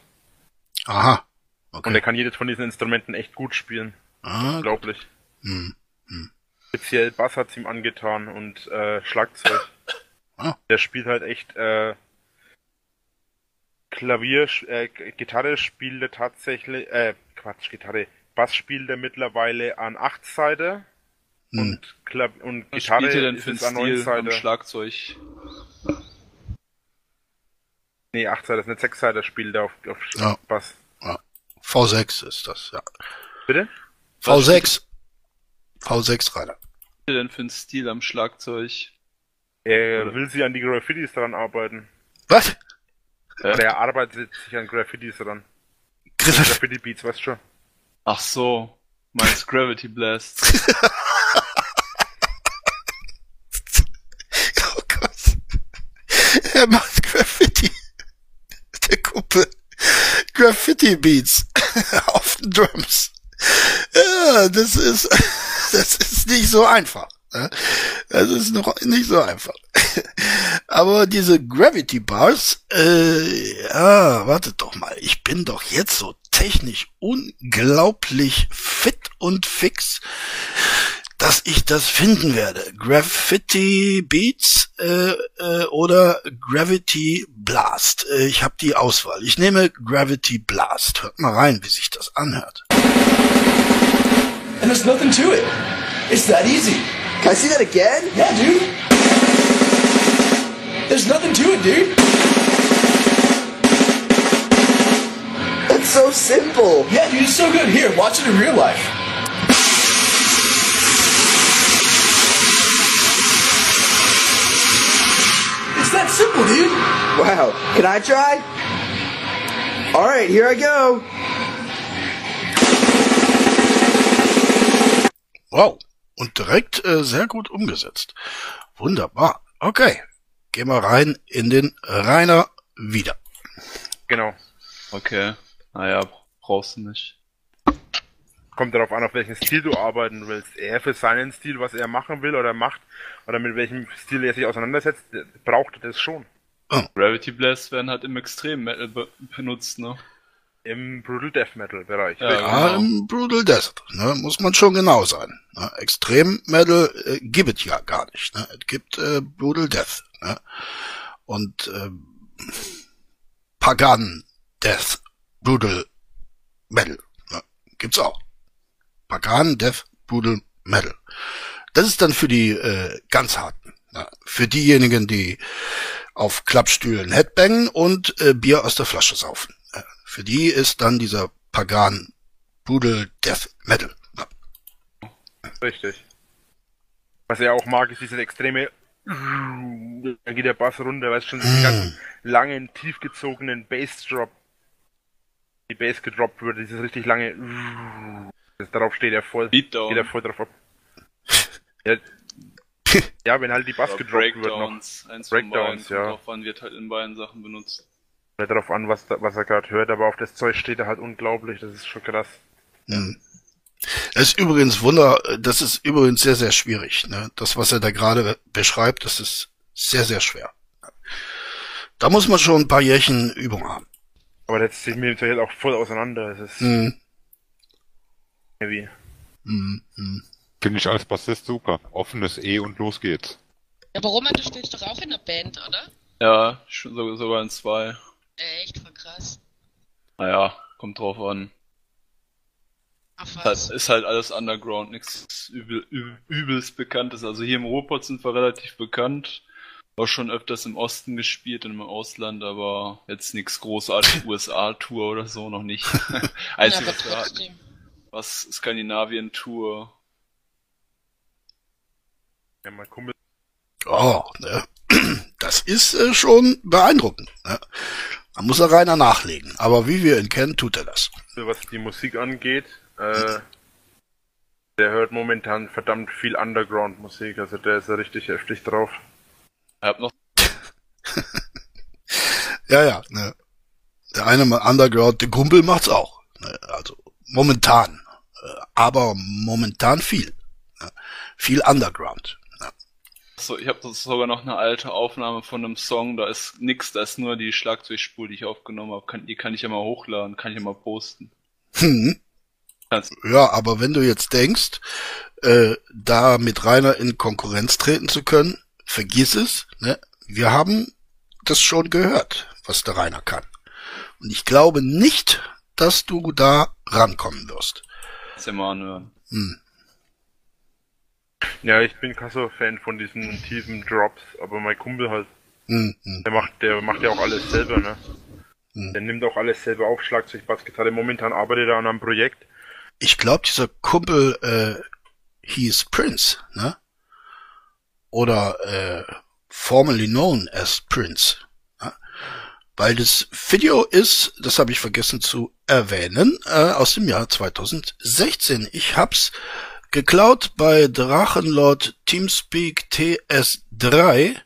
Aha. Und er Okay. kann jedes von diesen Instrumenten echt gut spielen. Ah, Unglaublich. mhm. Speziell Bass hat's ihm angetan und äh, Schlagzeug. Ah. Der spielt halt echt äh, Klavier, äh, Gitarre spielt er tatsächlich, äh, Quatsch, Gitarre, Bass spielt er mittlerweile an 8 Seite Mhm. und, Kla und Was Gitarre spielt ihr denn ist für jetzt an 9 Stil am Seite. Schlagzeug? Nee, 8 Seite, ist nicht 6 Seite spielt er auf, auf Ja. Bass. V6 ist das, ja. Bitte? V6. V6, Rainer. Was denn für ein Stil am Schlagzeug? Er will sie an die Graffitis dran arbeiten. Was? Oder er arbeitet sich an Graffitis dran. Griff. Graffiti Beats, weißt du schon. Ach so, meins Gravity Blast. Oh Gott. Er macht Graffiti. Der Kumpel. Graffiti Beats. Auf den Drums. Ja, das ist, das ist nicht so einfach. ne? Das ist noch nicht so einfach. Aber diese Gravity Bars, äh, ja, wartet doch mal. Ich bin doch jetzt so technisch unglaublich fit und fix, dass ich das finden werde. Graffiti Beats äh, äh, oder Gravity Blast. Äh, ich habe die Auswahl. Ich nehme Gravity Blast. Hört mal rein, wie sich das anhört. And there's nothing to it. It's that easy. Can I see that again? Yeah, dude. There's nothing to it, dude. That's so simple. Yeah, dude, it's so good. Here, watch it in real life. Simple, dude. Wow. Can I try? All right, here I go. Wow. Und direkt äh, sehr gut umgesetzt. Wunderbar. Okay. Gehen wir rein in den Rainer wieder. Genau. Okay. Naja, brauchst du nicht. Kommt darauf an, auf welchen Stil du arbeiten willst. Er für seinen Stil, was er machen will oder macht, oder mit welchem Stil er sich auseinandersetzt, der- braucht er das schon. Gravity Blast werden halt im Extrem Metal be benutzt, ne? Im Brutal Death Metal Bereich. Ja, Ja, genau. im Brutal Desert. Ne, muss man schon genau sein. Ne, Extrem Metal äh, gibt es ja gar nicht. Ne? Es gibt äh, Brutal Death. Ne? Und äh, Pagan Death Brutal Metal. Ne? Gibt's auch. Pagan Death Brutal Metal. Das ist dann für die äh, ganz harten. Ne? Für diejenigen, die auf Klappstühlen Headbangen und äh, Bier aus der Flasche saufen. Ne? Für die ist dann dieser Pagan Brutal Death Metal. Ja. Richtig. Was er auch mag, ist dieses extreme. Dann geht der Bass runter, weißt schon, diese ganzen langen, tiefgezogenen Bassdrop. Die Bass gedroppt wird, dieses richtig lange. Darauf steht er voll. Beatdown. Geht er voll drauf ab. Ja, ja wenn halt die Bass Oder gedroppt wird noch. Breakdowns. Eins ja. Drauf an, wird halt in beiden Sachen benutzt. Kommt darauf an, was, da, was er gerade hört, aber auf das Zeug steht er halt unglaublich, das ist schon krass. Hm. Das ist übrigens Wunder, das ist übrigens sehr, sehr schwierig. Ne? Das, was er da gerade beschreibt, das ist sehr, sehr schwer. Da muss man schon ein paar Jährchen Übung haben. Aber das sieht mir halt auch voll auseinander. Das ist Hm. Heavy. Hm. Hm. Finde ich als Bassist super. Offenes E und los geht's. Ja, aber Roman, du spielst doch auch in der Band, oder? Ja, sogar in zwei. Echt, voll krass. Naja, kommt drauf an. Das was? ist halt alles Underground, nichts übel, übel, übelst Bekanntes. Also hier im Ruhrpott sind wir relativ bekannt. War schon öfters im Osten gespielt und im Ausland, aber jetzt nichts großartig USA-Tour oder so noch nicht. Ja, Einzige, aber was wir hatten. Was Skandinavien-Tour. Ja, mein Kumpel. Oh, ne? Das ist äh, schon beeindruckend. Ne? Da muss er Rainer nachlegen. Aber wie wir ihn kennen, tut er das. was die Musik angeht, äh, der hört momentan verdammt viel Underground-Musik, also der ist ja richtig heftig drauf. Ich hab noch Ja, ja. Ne? Der eine mal Underground, der Kumpel macht's auch. Ne? Also momentan. Aber momentan viel. Ne? Viel Underground. Ne? so, ich habe sogar noch eine alte Aufnahme von einem Song, da ist nix, da ist nur die Schlagzeugspur, die ich aufgenommen habe. Kann, die kann ich ja mal hochladen, kann ich ja mal posten. Hm. Ja, aber wenn du jetzt denkst, äh, da mit Rainer in Konkurrenz treten zu können, vergiss es. Ne? Wir haben das schon gehört, was der Rainer kann. Und ich glaube nicht, dass du da rankommen wirst. Mal anhören. Hm. Ja, ich bin kein so Fan von diesen tiefen Drops, aber mein Kumpel halt, Hm, hm. der macht, der macht ja auch alles selber, ne? Hm. Der nimmt auch alles selber auf, Schlagzeug, Bassgitarre. Momentan arbeitet er an einem Projekt. Ich glaube, dieser Kumpel äh, hieß Prince, ne? Oder äh, formerly known as Prince. Weil das Video ist, das habe ich vergessen zu erwähnen, äh, aus dem Jahr 2016. Ich hab's geklaut bei Drachenlord Teamspeak TS3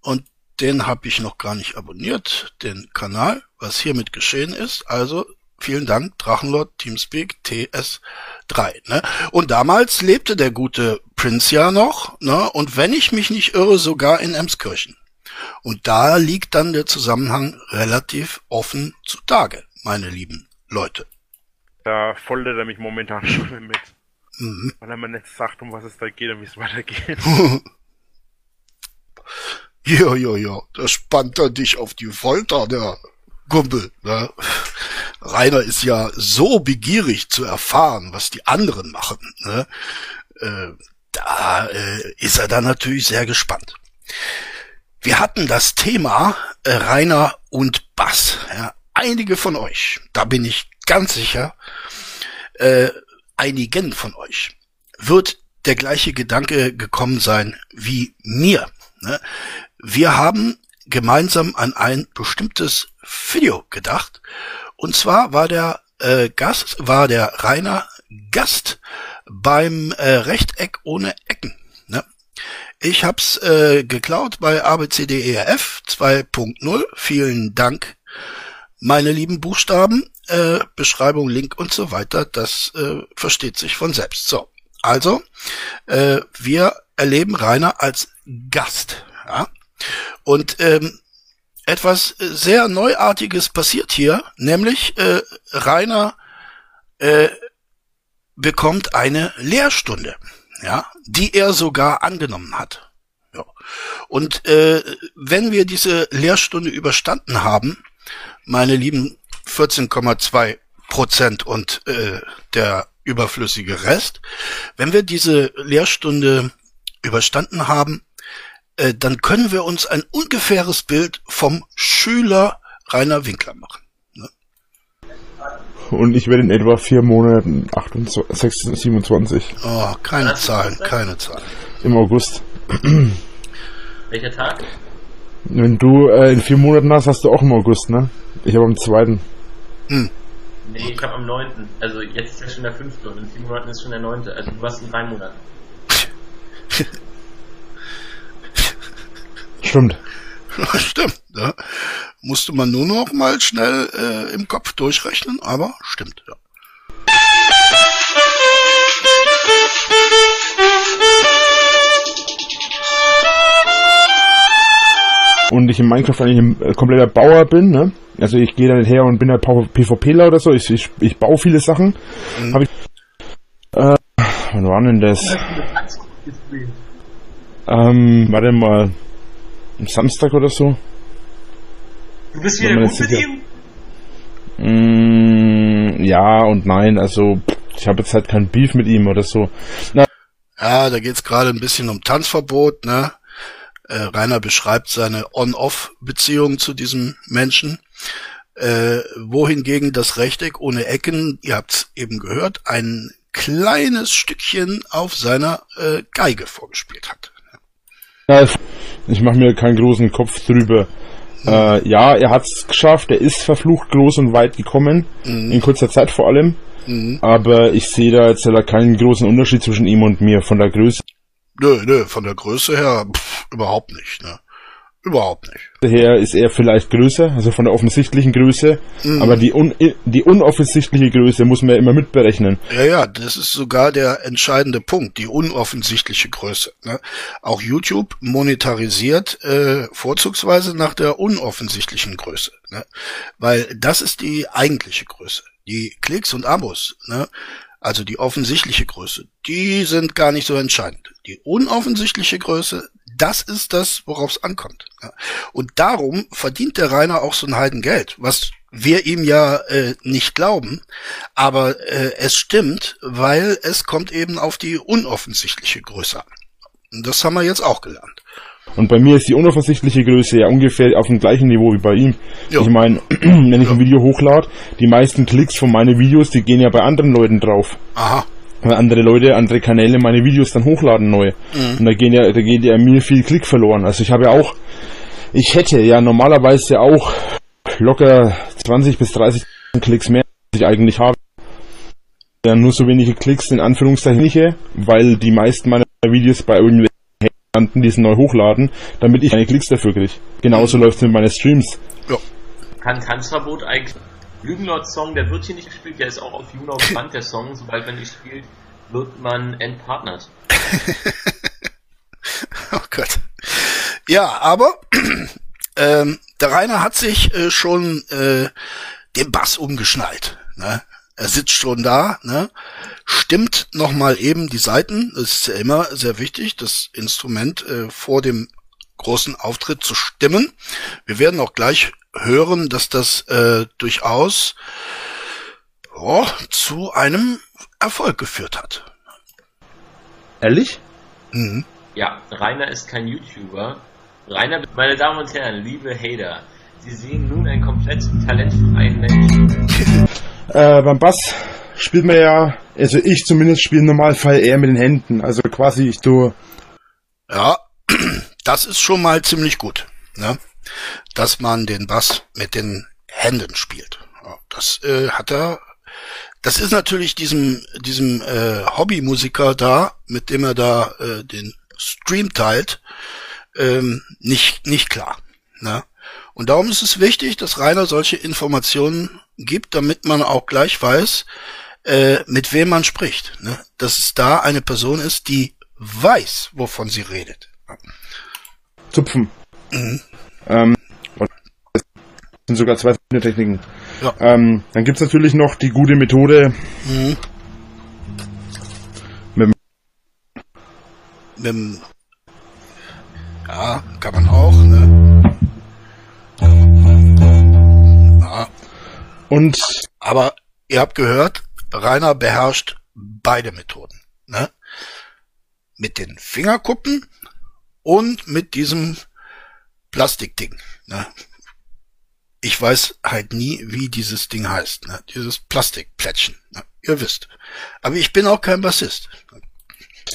und den habe ich noch gar nicht abonniert, den Kanal, was hiermit geschehen ist. Also vielen Dank, Drachenlord Teamspeak TS3. Ne? Und damals lebte der gute Prince ja noch, ne? und wenn ich mich nicht irre, sogar in Emskirchen. Und da liegt dann der Zusammenhang relativ offen zutage, meine lieben Leute. Da foltert er mich momentan schon mit. Mhm. Weil er mir nicht sagt, um was es da geht und wie es weitergeht. Ja, ja, ja, da spannt er dich auf die Folter, der Kumpel. Ne? Rainer ist ja so begierig zu erfahren, was die anderen machen. Ne? Äh, da äh, ist er dann natürlich sehr gespannt. Wir hatten das Thema äh, Rainer und Bass. Ja, einige von euch, da bin ich ganz sicher, äh, einigen von euch wird der gleiche Gedanke gekommen sein wie mir. Ne? Wir haben gemeinsam an ein bestimmtes Video gedacht. Und zwar war der äh, Gast, war der Rainer Gast beim äh, Rechteck ohne Ecken. Ne? Ich hab's äh, geklaut bei ABCDERF 2.0. Vielen Dank, meine lieben Buchstaben. Äh, Beschreibung, Link und so weiter. Das äh, versteht sich von selbst. So, also äh, wir erleben Rainer als Gast. Ja? Und ähm, etwas sehr Neuartiges passiert hier, nämlich äh, Rainer äh, bekommt eine Lehrstunde, ja, die er sogar angenommen hat. Ja. Und äh, wenn wir diese Lehrstunde überstanden haben, meine lieben 14,2 Prozent und äh, der überflüssige Rest, wenn wir diese Lehrstunde überstanden haben, äh, dann können wir uns ein ungefähres Bild vom Schüler Rainer Winkler machen. Und ich werde in etwa vier Monaten 28, 27. Oh, keine Zahlen, keine Zahlen. Im August. Welcher Tag? Wenn du äh, in vier Monaten hast, hast du auch im August, ne? Ich habe am zweiten. Hm. Nee, ich habe am 9. Also jetzt ist ja schon der 5. und in vier Monaten ist schon der 9. Also du hast in drei Monaten. Stimmt. stimmt. Ne? Musste man nur noch mal schnell äh, im Kopf durchrechnen, aber stimmt. Ja. Und ich in Minecraft eigentlich ein äh, kompletter Bauer bin, ne? Also ich gehe da nicht her und bin halt PvPler oder so. Ich, ich, ich baue viele Sachen. Mhm. Hab ich, äh, wann war denn das? Ähm, warte mal. Am Samstag oder so? Du bist wieder gut mit ihm? Mm, ja und nein. Also ich habe jetzt halt kein Beef mit ihm oder so. Na, Ja, da geht's gerade ein bisschen um Tanzverbot, ne? Äh, Rainer beschreibt seine On-Off-Beziehung zu diesem Menschen. Äh, wohingegen das Rechteck ohne Ecken, ihr habt's eben gehört, ein kleines Stückchen auf seiner äh, Geige vorgespielt hat. Ja, ich mache mir keinen großen Kopf drüber. Äh, ja, er hat's geschafft, er ist verflucht groß und weit gekommen, Mhm. in kurzer Zeit vor allem. Mhm. Aber ich sehe da jetzt leider keinen großen Unterschied zwischen ihm und mir von der Größe Nö, nö, von der Größe her pff, überhaupt nicht, ne? Überhaupt nicht. her ist er vielleicht größer, also von der offensichtlichen Größe. Mhm. Aber die, un die unoffensichtliche Größe muss man ja immer mitberechnen. Ja, ja, das ist sogar der entscheidende Punkt, die unoffensichtliche Größe. Ne? Auch YouTube monetarisiert äh, vorzugsweise nach der unoffensichtlichen Größe, ne? weil das ist die eigentliche Größe. Die Klicks und Abos, ne? also die offensichtliche Größe, die sind gar nicht so entscheidend. Die unoffensichtliche Größe, das ist das, worauf es ankommt. Und darum verdient der Rainer auch so ein Heidengeld, was wir ihm ja äh, nicht glauben, aber äh, es stimmt, weil es kommt eben auf die unoffensichtliche Größe an. Und das haben wir jetzt auch gelernt. Und bei mir ist die unoffensichtliche Größe ja ungefähr auf dem gleichen Niveau wie bei ihm. Ja. Ich meine, wenn ich ein Video hochlade, die meisten Klicks von meinen Videos, die gehen ja bei anderen Leuten drauf. Aha. Weil andere Leute, andere Kanäle meine Videos dann hochladen neu. Mhm. Und da gehen ja, da geht ja mir viel Klick verloren. Also ich habe ja auch, ich hätte ja normalerweise ja auch locker 20 bis 30 Klicks mehr, als ich eigentlich habe. Ja, nur so wenige Klicks in Anführungszeichen nicht, weil die meisten meiner Videos bei irgendwelchen landen, die sie neu hochladen, damit ich keine Klicks dafür kriege. Genauso läuft es mit meinen Streams. Kann Tanzverbot eigentlich Lügenlord-Song, der wird hier nicht gespielt, der ist auch auf Juno bekannt, der Song. Sobald man nicht spielt, wird man entpartnert. Oh Gott. Ja, aber ähm, der Rainer hat sich äh, schon äh, den Bass umgeschnallt. Ne? Er sitzt schon da, ne? stimmt nochmal eben die Seiten. Das ist ja immer sehr wichtig, das Instrument äh, vor dem großen Auftritt zu stimmen. Wir werden auch gleich hören, dass das äh, durchaus oh, zu einem Erfolg geführt hat. Ehrlich? Mhm. Ja, Rainer ist kein YouTuber. Rainer, meine Damen und Herren, liebe Hater, Sie sehen nun einen komplett talentfreien Menschen. Äh, beim Bass spielt man ja, also ich zumindest spiele im Normalfall eher mit den Händen. Also quasi ich tue. Ja, das ist schon mal ziemlich gut, ne? dass man den Bass mit den Händen spielt. Das äh, hat er. Das ist natürlich diesem diesem äh, Hobbymusiker da, mit dem er da äh, den Stream teilt, ähm, nicht nicht klar. Ne? Und darum ist es wichtig, dass Rainer solche Informationen gibt, damit man auch gleich weiß, äh, mit wem man spricht. Ne? Dass es da eine Person ist, die weiß, wovon sie redet. Zupfen. Mhm. Ähm, das sind sogar zwei verschiedene Techniken. Ja. Ähm, dann gibt's natürlich noch die gute Methode Mhm. mit Mit ja, kann man auch, ne? Ja. Und aber ihr habt gehört, Rainer beherrscht beide Methoden, ne? Mit den Fingerkuppen und mit diesem Plastikding, ne? Ich weiß halt nie, wie dieses Ding heißt, ne? Dieses Plastikplättchen, ne? Ihr wisst. Aber ich bin auch kein Bassist.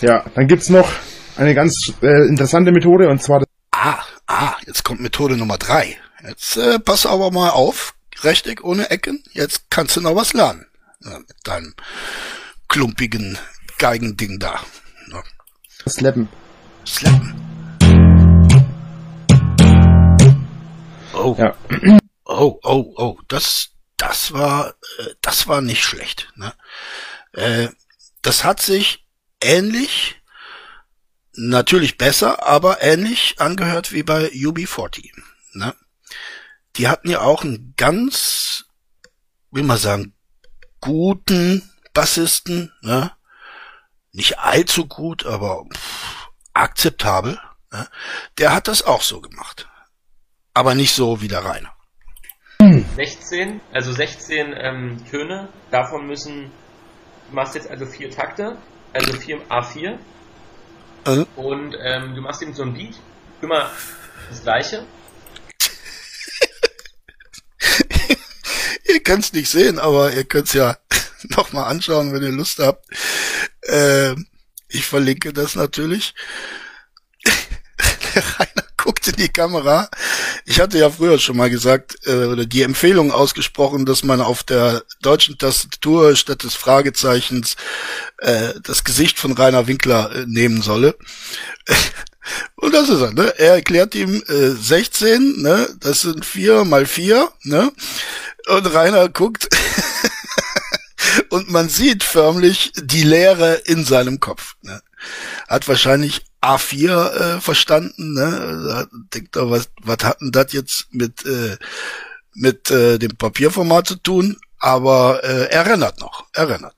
Ja, dann gibt's noch eine ganz äh, interessante Methode und zwar das Ah, ah, jetzt kommt Methode Nummer drei. Jetzt äh, pass aber mal auf, Rechteck ohne Ecken. Jetzt kannst du noch was lernen. Ja, mit deinem klumpigen Geigending da. Ja. Slappen. Slappen. Oh. Ja. Oh, oh, oh, das, das war, äh, das war nicht schlecht. Ne? Äh, das hat sich ähnlich, natürlich besser, aber ähnlich angehört wie bei UB40. Ne? Die hatten ja auch einen ganz, will man sagen, guten Bassisten, ne? Nicht allzu gut, aber pff, akzeptabel. Ne? Der hat das auch so gemacht. Aber nicht so wie der Rainer. 16, also 16 ähm, Töne, davon müssen, du machst jetzt also vier Takte, also vier A4 Äh, und ähm, du machst eben so ein Beat, immer das gleiche. ihr könnt es nicht sehen, aber ihr könnt es ja nochmal anschauen, wenn ihr Lust habt. Ähm, ich verlinke das natürlich. Guckt in die Kamera. Ich hatte ja früher schon mal gesagt, äh, oder die Empfehlung ausgesprochen, dass man auf der deutschen Tastatur statt des Fragezeichens äh, das Gesicht von Rainer Winkler äh, nehmen solle. Und das ist er, ne? Er erklärt ihm äh, 16, ne? Das sind vier mal vier, ne? Und Rainer guckt und man sieht förmlich die Leere in seinem Kopf. Ne? Hat wahrscheinlich A4 äh, verstanden, ne? Da Denkt er, was, was hat denn das jetzt mit, äh, mit äh, dem Papierformat zu tun? Aber äh, er erinnert noch, er erinnert.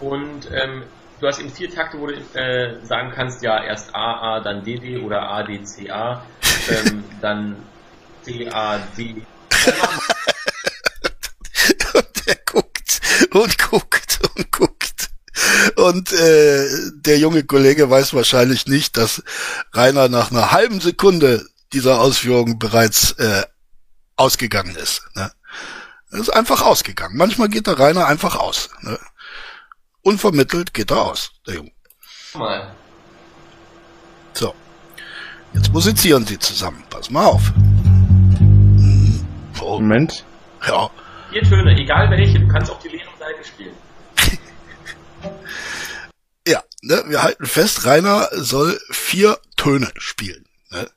Und ähm, du hast eben vier Takte, wo du äh, sagen kannst, ja, erst A, A, dann D, D oder A, D, C, A, ähm, dann C, A, D. und er guckt und guckt und guckt. Und äh, der junge Kollege weiß wahrscheinlich nicht, dass Rainer nach einer halben Sekunde dieser Ausführung bereits äh, ausgegangen ist. Ne? Er ist einfach ausgegangen. Manchmal geht der Rainer einfach aus. Ne? Unvermittelt geht er aus, der Junge. Mal. So. Jetzt musizieren sie zusammen. Pass mal auf. Oh. Moment. Ja. Vier Töne, egal welche, du kannst auch die. Ja, ne, wir halten fest, Rainer soll vier Töne spielen. Ne,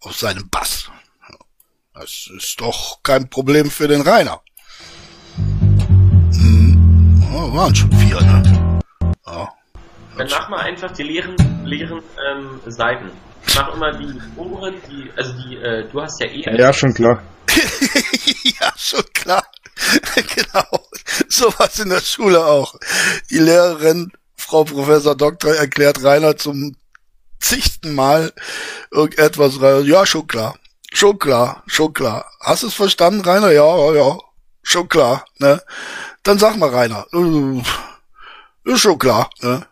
auf seinem Bass. Das ist doch kein Problem für den Rainer. Hm, oh, waren schon vier, ne? Ja. Dann mach mal einfach die leeren, leeren ähm, Seiten. Mach immer die oberen, die, also die, äh, du hast ja eh. Ja, schon klar. ja, schon klar. genau. So was in der Schule auch. Die Lehrerin, Frau Professor Doktor, erklärt Rainer zum zigsten Mal irgendetwas rein. Ja, schon klar. Schon klar, schon klar. Hast du es verstanden, Rainer? Ja, ja, ja. Schon klar, ne? Dann sag mal, Rainer. Äh, Ist schon klar, ne?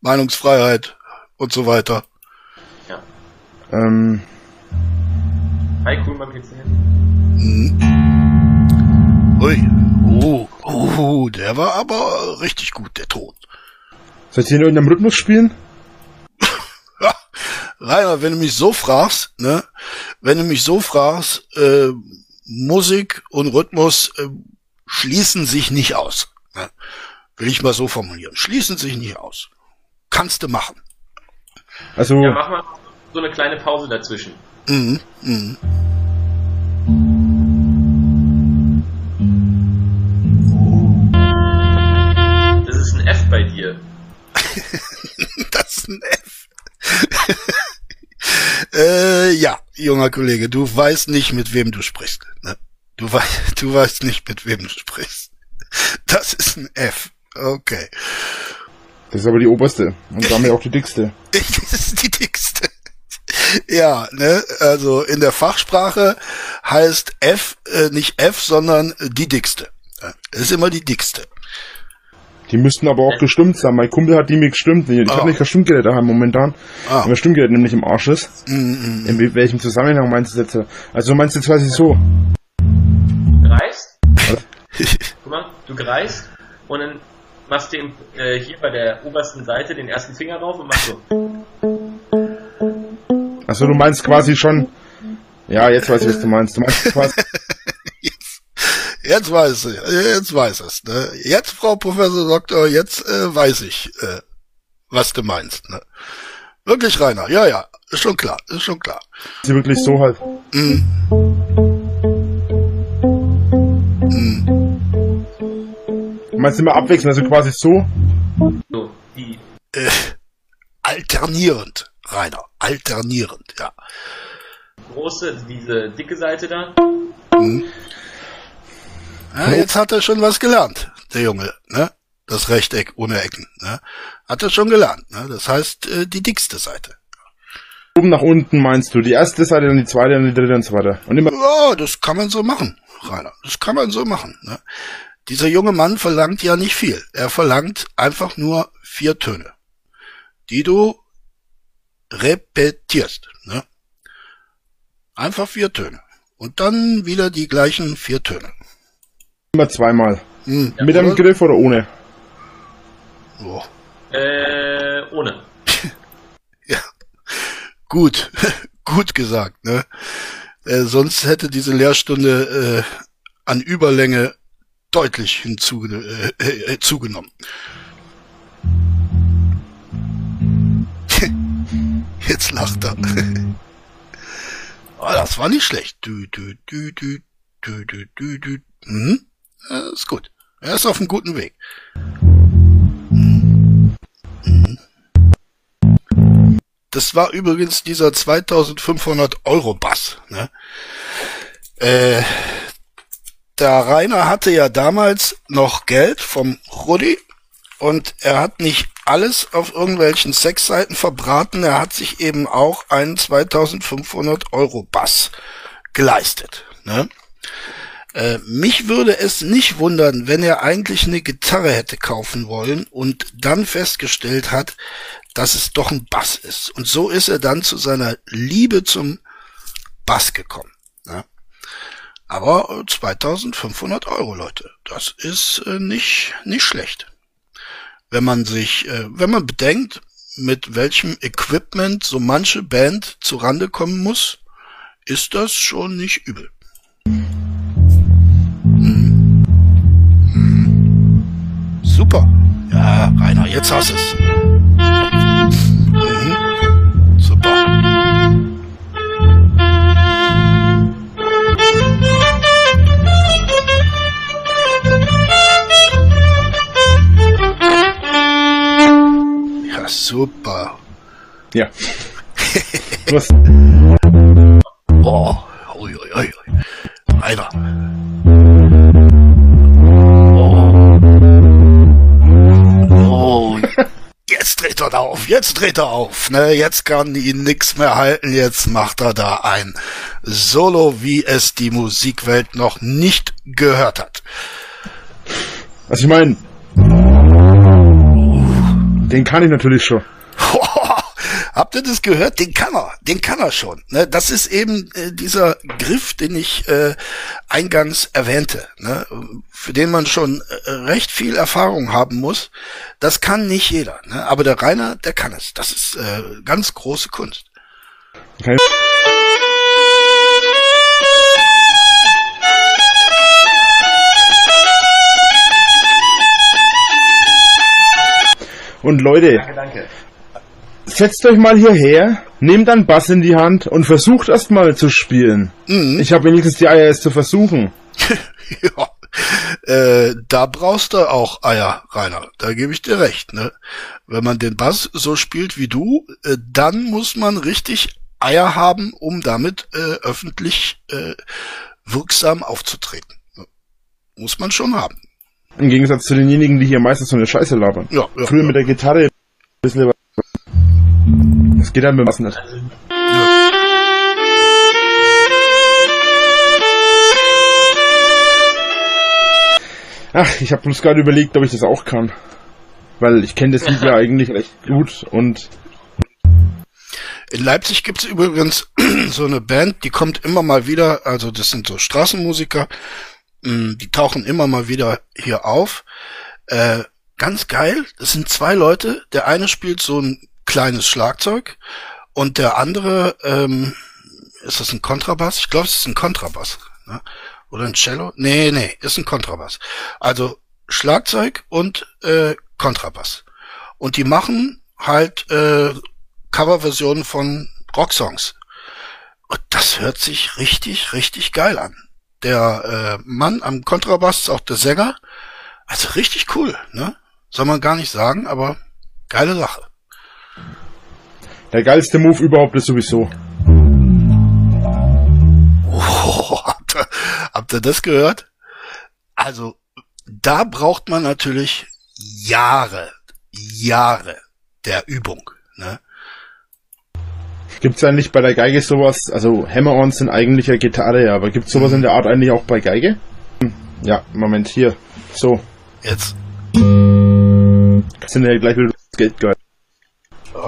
Meinungsfreiheit und so weiter. Ja. Ähm, Hi, cool, mein Ui. Oh, oh, der war aber richtig gut, der Ton. soll ich in irgendeinem Rhythmus spielen? Rainer, wenn du mich so fragst, ne, wenn du mich so fragst, äh, Musik und Rhythmus äh, schließen sich nicht aus. Ne? Will ich mal so formulieren. Schließen sich nicht aus. Kannst du machen. Also, Ja, mach mal so eine kleine Pause dazwischen. Mhm, mhm. Junger Kollege, du weißt nicht, mit wem du sprichst. Ne? Du, wei du weißt nicht, mit wem du sprichst. Das ist ein F. Okay. das ist aber die oberste. Und damit auch die dickste. Das ist die dickste. Ja, ne, also in der Fachsprache heißt F äh, nicht F, sondern die dickste. Das ist immer die dickste. Die müssten aber auch gestimmt sein. Mein Kumpel hat die mir gestimmt. Ich Ah. habe nicht Stimmgerät daheim momentan. Ah. Aber Stimmgerät nämlich im Arsch ist. Mm, mm, In welchem Zusammenhang meinst du jetzt? Also du meinst jetzt quasi so. Greifst. Guck mal, du greifst und dann machst du äh, hier bei der obersten Seite den ersten Finger drauf und machst so. Also du meinst quasi schon. Ja, jetzt weiß ich, was du meinst. Du meinst quasi. Jetzt weiß ich, jetzt weiß es. Ne? Jetzt, Frau Professor Doktor, jetzt äh, weiß ich, äh, was du meinst. Ne? Wirklich, Rainer, ja, ja, ist schon klar, ist schon klar. Sie wirklich so halt. Mm. Mm. Du meinst immer abwechselnd, also quasi so. So, die. Äh, alternierend, Rainer, alternierend, ja. große, diese dicke Seite da. Hm. Ja, jetzt hat er schon was gelernt, der Junge, ne? Das Rechteck ohne Ecken, ne? Hat er schon gelernt, ne? Das heißt, äh, die dickste Seite. Oben nach unten meinst du. Die erste Seite, dann die zweite, dann die dritte und so weiter. Und immer. Ja, das kann man so machen, Rainer. Das kann man so machen, ne? Dieser junge Mann verlangt ja nicht viel. Er verlangt einfach nur vier Töne, die du repetierst, ne? Einfach vier Töne. Und dann wieder die gleichen vier Töne. Immer zweimal. Hm. Mit einem Griff oder ohne? Oh. Äh, ohne. Gut, gut gesagt, ne? Äh, sonst hätte diese Lehrstunde äh, an Überlänge deutlich hinzu, äh, äh, zugenommen. Jetzt lacht er. oh, das war nicht schlecht. Du, du, du, du, du, du, du, du. Mhm. Ja, ist gut. Er ist auf einem guten Weg. Das war übrigens dieser 2500 Euro Bass. Ne? Äh, der Rainer hatte ja damals noch Geld vom Rudi und er hat nicht alles auf irgendwelchen Sexseiten verbraten. Er hat sich eben auch einen 2500 Euro Bass geleistet. Ne? Äh, mich würde es nicht wundern, wenn er eigentlich eine Gitarre hätte kaufen wollen und dann festgestellt hat, dass es doch ein Bass ist. Und so ist er dann zu seiner Liebe zum Bass gekommen. Ja. Aber 2500 Euro, Leute, das ist äh, nicht, nicht schlecht. Wenn man sich, äh, wenn man bedenkt, mit welchem Equipment so manche Band zu Rande kommen muss, ist das schon nicht übel. Super. Ja, Rainer, jetzt hast es. Mhm. Super. Ja, super. Ja. Was? Oh, ui, ui, ui. Rainer. Jetzt dreht er auf, jetzt dreht er auf, ne? Jetzt kann ihn nix mehr halten, jetzt macht er da ein Solo, wie es die Musikwelt noch nicht gehört hat. Also ich meine, den kann ich natürlich schon. Habt ihr das gehört? Den kann er, den kann er schon. Ne? Das ist eben äh, dieser Griff, den ich äh, eingangs erwähnte, ne? für den man schon äh, recht viel Erfahrung haben muss. Das kann nicht jeder. Ne? Aber der Rainer, der kann es. Das ist äh, ganz große Kunst. Okay. Und Leute, Danke, danke. Setzt euch mal hierher, nehmt einen Bass in die Hand und versucht erst mal zu spielen. Mhm. Ich habe wenigstens die Eier, es zu versuchen. ja. Äh, da brauchst du auch Eier, Rainer. Da gebe ich dir recht. Ne? Wenn man den Bass so spielt wie du, äh, dann muss man richtig Eier haben, um damit äh, öffentlich äh, wirksam aufzutreten. Muss man schon haben. Im Gegensatz zu denjenigen, die hier meistens so eine Scheiße labern. Ja, ja, Früher ja. mit der Gitarre ein bisschen Das geht dann mit nicht. Ach, ich habe bloß gerade überlegt, ob ich das auch kann. Weil ich kenne das Lied ja eigentlich recht gut und In Leipzig gibt's übrigens so eine Band, die kommt immer mal wieder, also das sind so Straßenmusiker, mh, die tauchen immer mal wieder hier auf. Äh, ganz geil, das sind zwei Leute, der eine spielt so ein kleines Schlagzeug und der andere, ähm, ist das ein Kontrabass? Ich glaube, es ist ein Kontrabass. Ne? Oder ein Cello? Nee, nee, ist ein Kontrabass. Also Schlagzeug und äh, Kontrabass. Und die machen halt äh, Coverversionen von Rocksongs. Und das hört sich richtig, richtig geil an. Der äh, Mann am Kontrabass ist auch der Sänger. Also richtig cool, ne? Soll man gar nicht sagen, aber geile Sache. Der geilste Move überhaupt ist sowieso. Oh, habt, ihr, habt ihr das gehört? Also, da braucht man natürlich Jahre, Jahre der Übung, ne? Gibt's eigentlich bei der Geige sowas, also Hammer-Ons sind eigentlich ja Gitarre, ja, aber gibt's sowas in der Art eigentlich auch bei Geige? Hm, Ja, Moment, hier. So. Jetzt. Sind ja gleich wieder das Geld geil.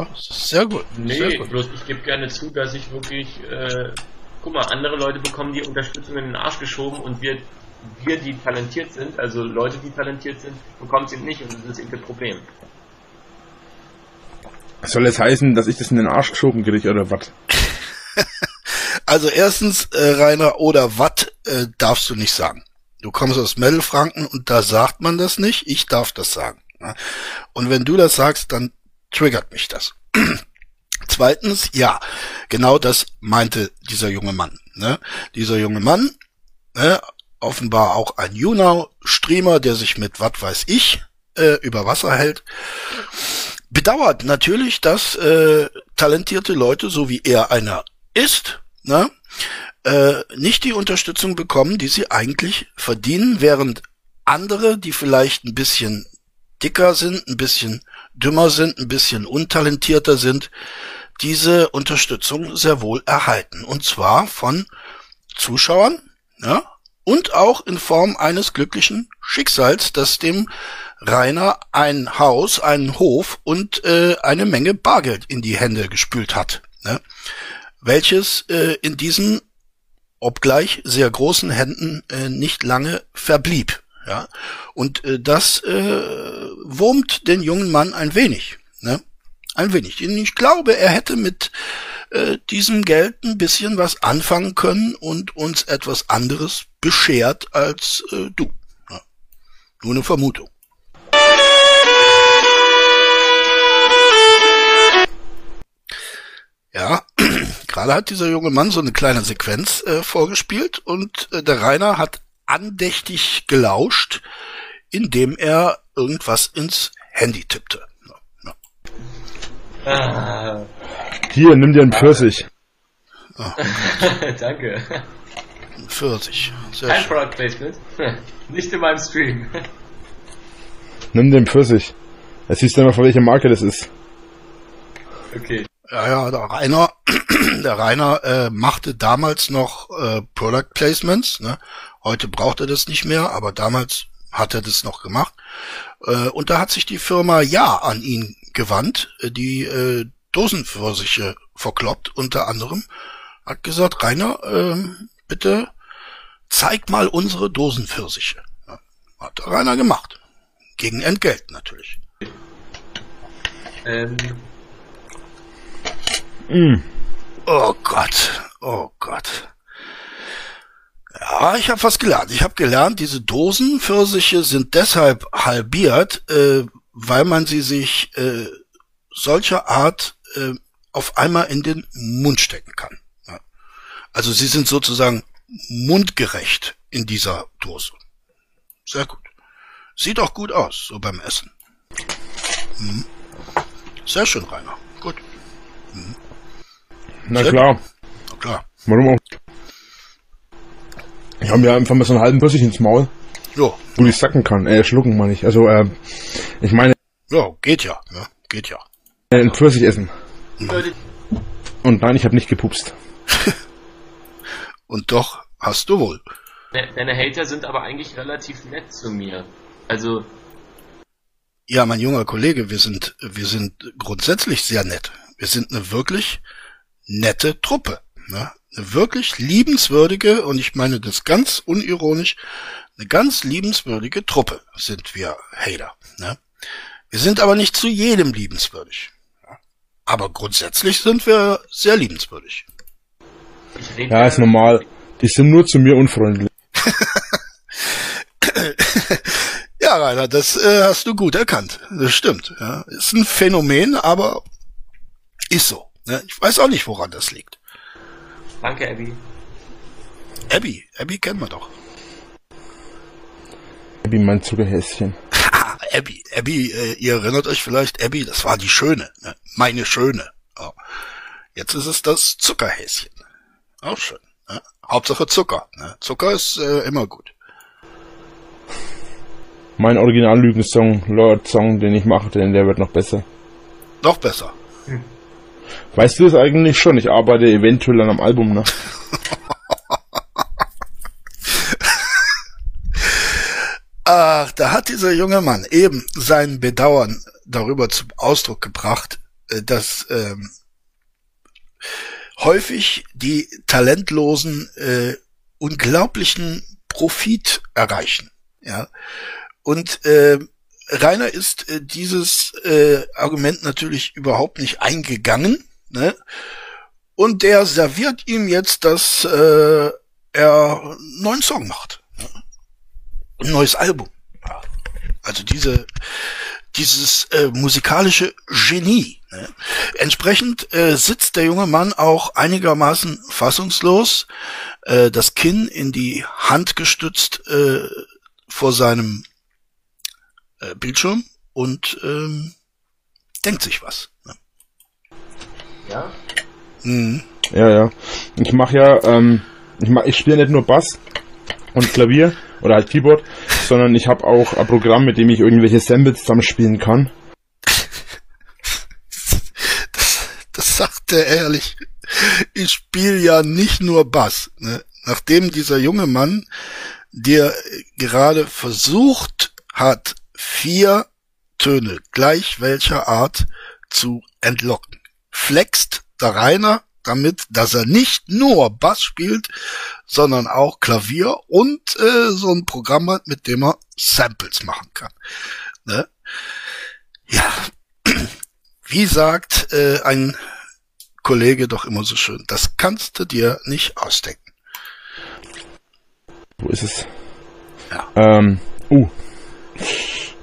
Ja, das ist sehr gut. Nee, sehr gut. bloß ich gebe gerne zu, dass ich wirklich, äh, guck mal, andere Leute bekommen die Unterstützung in den Arsch geschoben und wir, wir, die talentiert sind, also Leute, die talentiert sind, bekommen sie nicht und das ist eben das Problem. Soll es heißen, dass ich das in den Arsch geschoben kriege oder was? Also erstens, äh, Rainer, oder Watt äh, darfst du nicht sagen. Du kommst aus Mittelfranken und da sagt man das nicht. Ich darf das sagen. ne? Und wenn du das sagst, dann triggert mich das. Zweitens, ja, genau das meinte dieser junge Mann. Ne? Dieser junge Mann, ne, offenbar auch ein Junau-Streamer, der sich mit was weiß ich äh, über Wasser hält, bedauert natürlich, dass äh, talentierte Leute, so wie er einer ist, ne, äh, nicht die Unterstützung bekommen, die sie eigentlich verdienen, während andere, die vielleicht ein bisschen dicker sind, ein bisschen dümmer sind, ein bisschen untalentierter sind, diese Unterstützung sehr wohl erhalten. Und zwar von Zuschauern, ja, und auch in Form eines glücklichen Schicksals, das dem Rainer ein Haus, einen Hof und äh, eine Menge Bargeld in die Hände gespült hat, ne? welches äh, in diesen obgleich sehr großen Händen äh, nicht lange verblieb. Ja, und äh, das äh, wurmt den jungen Mann ein wenig, ne? Ein wenig. Ich glaube, er hätte mit äh, diesem Geld ein bisschen was anfangen können und uns etwas anderes beschert als äh, du. Ja. Nur eine Vermutung. Ja, gerade hat dieser junge Mann so eine kleine Sequenz äh, vorgespielt und äh, der Rainer hat andächtig gelauscht, indem er irgendwas ins Handy tippte. Ja, ja. Ah. Hier, nimm dir einen Pfirsich. Oh, Danke. Ein Pfirsich. Sehr Kein schön. Product Placement. Nicht in meinem Stream. Nimm den Pfirsich. Jetzt siehst du immer, von welcher Marke das ist. Okay. Ja, ja, der Rainer, der Rainer äh, machte damals noch äh, Product Placements. Ne? Heute braucht er das nicht mehr, aber damals hat er das noch gemacht. Äh, und da hat sich die Firma Ja an ihn gewandt, äh, die äh, Dosenpfirsiche verkloppt unter anderem. Hat gesagt, Rainer, ähm, bitte zeig mal unsere Dosenpfirsiche. Ja, hat Rainer gemacht. Gegen Entgelt natürlich. Ähm, Mm. Oh Gott, oh Gott. Ja, ich habe was gelernt. Ich habe gelernt, diese Dosenpfirsiche sind deshalb halbiert, äh, weil man sie sich äh, solcher Art äh, auf einmal in den Mund stecken kann. Ja. Also sie sind sozusagen mundgerecht in dieser Dose. Sehr gut. Sieht auch gut aus, so beim Essen. Mhm. Sehr schön, Rainer. Gut. Mhm. Na Sehr klar. Na klar. Warum auch? Ich habe mir einfach mal so einen halben Pfirsich ins Maul. Jo. Wo ich sacken kann. Äh, schlucken meine ich. Also, äh, ich meine, Ja, geht ja. Ne? Geht ja. äh, einen Pfirsich essen. Leute, Und nein, ich habe nicht gepupst. Und doch hast du wohl. de- deine Hater sind aber eigentlich relativ nett zu mir. Also, Ja, mein junger Kollege, wir sind, wir sind grundsätzlich sehr nett. Wir sind eine wirklich nette Truppe. Ne? Eine wirklich liebenswürdige, und ich meine das ganz unironisch, eine ganz liebenswürdige Truppe sind wir Hater. Ne? Wir sind aber nicht zu jedem liebenswürdig. Aber grundsätzlich sind wir sehr liebenswürdig. Ja, ist normal. Die sind nur zu mir unfreundlich. Ja, Rainer, das äh, hast du gut erkannt. Das stimmt. Ja. Ist ein Phänomen, aber ist so. Ne? Ich weiß auch nicht, woran das liegt. Danke, Abby. Abby, Abby kennen wir doch. Wie mein Zuckerhäschen. Ah, Abby, Abby, äh, ihr erinnert euch vielleicht, Abby, das war die Schöne, ne? meine Schöne. Ja. Jetzt ist es das Zuckerhäschen. Auch schön. Ne? Hauptsache Zucker. Ne? Zucker ist äh, immer gut. Mein Original-Lügen-Song, Lord-Song, den ich mache, denn der wird noch besser. Noch besser. Weißt du es eigentlich schon? Ich arbeite eventuell an einem Album, ne? Ach, da hat dieser junge Mann eben sein Bedauern darüber zum Ausdruck gebracht, äh, dass ähm, häufig die Talentlosen äh, unglaublichen Profit erreichen. Ja, und äh, Rainer ist äh, dieses äh, Argument natürlich überhaupt nicht eingegangen. Ne? Und der serviert ihm jetzt, dass äh, er einen neuen Song macht. Ne? Ein neues Album. Also diese dieses äh, musikalische Genie. Ne? Entsprechend äh, sitzt der junge Mann auch einigermaßen fassungslos, äh, das Kinn in die Hand gestützt äh, vor seinem äh, Bildschirm und ähm, denkt sich was. Ne? Ja? Mhm. Ja, ja. Ich mache ja, ähm, ich, mach, ich spiele nicht nur Bass und Klavier oder halt Keyboard, sondern ich habe auch ein Programm, mit dem ich irgendwelche Samples zusammenspielen kann. Das, das sagt er ehrlich. Ich spiele ja nicht nur Bass. Ne? Nachdem dieser junge Mann dir gerade versucht hat, vier Töne gleich welcher Art zu entlocken. Flext der Rainer damit, dass er nicht nur Bass spielt, sondern auch Klavier und äh, so ein Programm hat, mit dem er Samples machen kann. Ne? Ja, wie sagt äh, ein Kollege doch immer so schön, das kannst du dir nicht ausdenken. Wo ist es? Ja. Ähm, uh,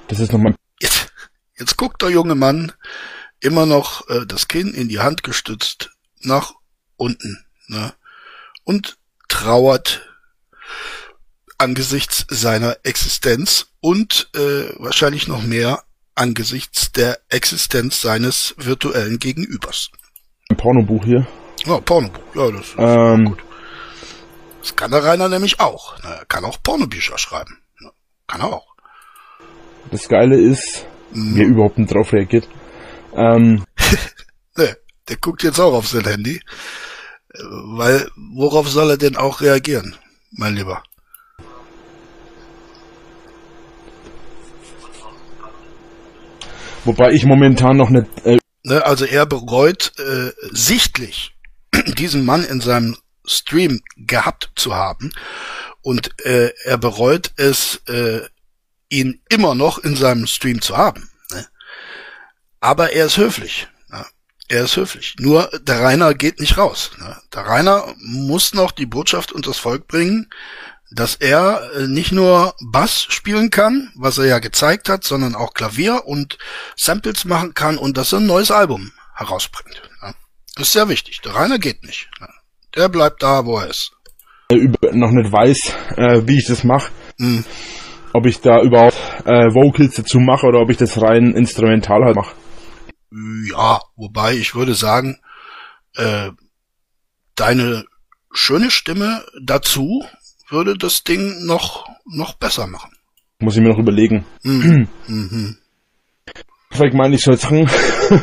das ist nochmal... Jetzt, jetzt guckt der junge Mann immer noch äh, das Kinn in die Hand gestützt nach unten ne? und trauert angesichts seiner Existenz und äh, wahrscheinlich noch mehr angesichts der Existenz seines virtuellen Gegenübers. Ein Pornobuch hier. Ja, Pornobuch, ja, das ist Ähm, gut. Das kann der Rainer nämlich auch. Ne? Er kann auch Pornobücher schreiben. Ne? Kann er auch. Das Geile ist, Mhm. wer überhaupt nicht drauf reagiert. Ähm, Ne, der guckt jetzt auch auf sein Handy. Weil, worauf soll er denn auch reagieren, mein Lieber? wobei ich momentan noch nicht... Äh, Ne, also er bereut äh, sichtlich, diesen Mann in seinem Stream gehabt zu haben. Und äh, er bereut es, äh, ihn immer noch in seinem Stream zu haben. Ne? Aber er ist höflich. Ja? Er ist höflich. Nur der Rainer geht nicht raus. Ne? Der Rainer muss noch die Botschaft unter das Volk bringen, dass er äh, nicht nur Bass spielen kann, was er ja gezeigt hat, sondern auch Klavier und Samples machen kann und dass er ein neues Album herausbringt. Das ist sehr wichtig. Der Rainer geht nicht. Ja. Der bleibt da, wo er ist. über, noch nicht weiß, äh, wie ich das mache. Hm. Ob ich da überhaupt äh, Vocals dazu mache oder ob ich das rein instrumental halt mache. Ja, wobei ich würde sagen, äh, deine schöne Stimme dazu würde das Ding noch noch besser machen. Muss ich mir noch überlegen. Mhm. mhm. Vielleicht meine ich soll sagen,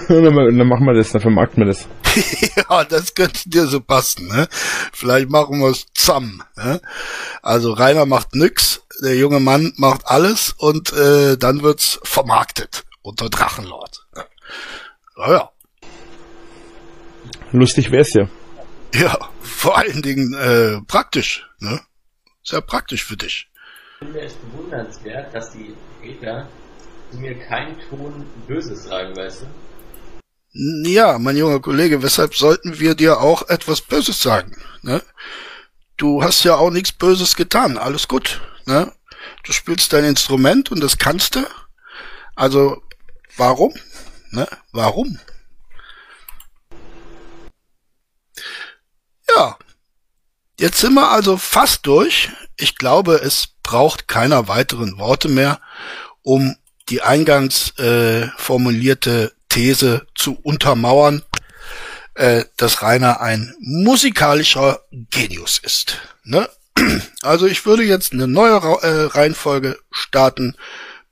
dann dann machen wir das, dann vermarkten wir das. ja, das könnte dir so passen, ne? Vielleicht machen wir es zusammen, ne? Also Rainer macht nix, der junge Mann macht alles und äh, dann wird's vermarktet unter Drachenlord. Ja, ja. Lustig wär's ja. Ja, vor allen Dingen äh, praktisch, ne? Sehr praktisch für dich. Ich finde es bewundernswert, dass die Räder mir keinen Ton Böses sagen, weißt du? Ja, mein junger Kollege, weshalb sollten wir dir auch etwas Böses sagen? Ne? Du hast ja auch nichts Böses getan, alles gut. Ne? Du spielst dein Instrument und das kannst du. Also, warum? Ne? Warum? Ja, jetzt sind wir also fast durch. Ich glaube, es braucht keiner weiteren Worte mehr, um die eingangs äh, formulierte These zu untermauern, äh, dass Rainer ein musikalischer Genius ist. Ne? Also ich würde jetzt eine neue Ra äh, Reihenfolge starten.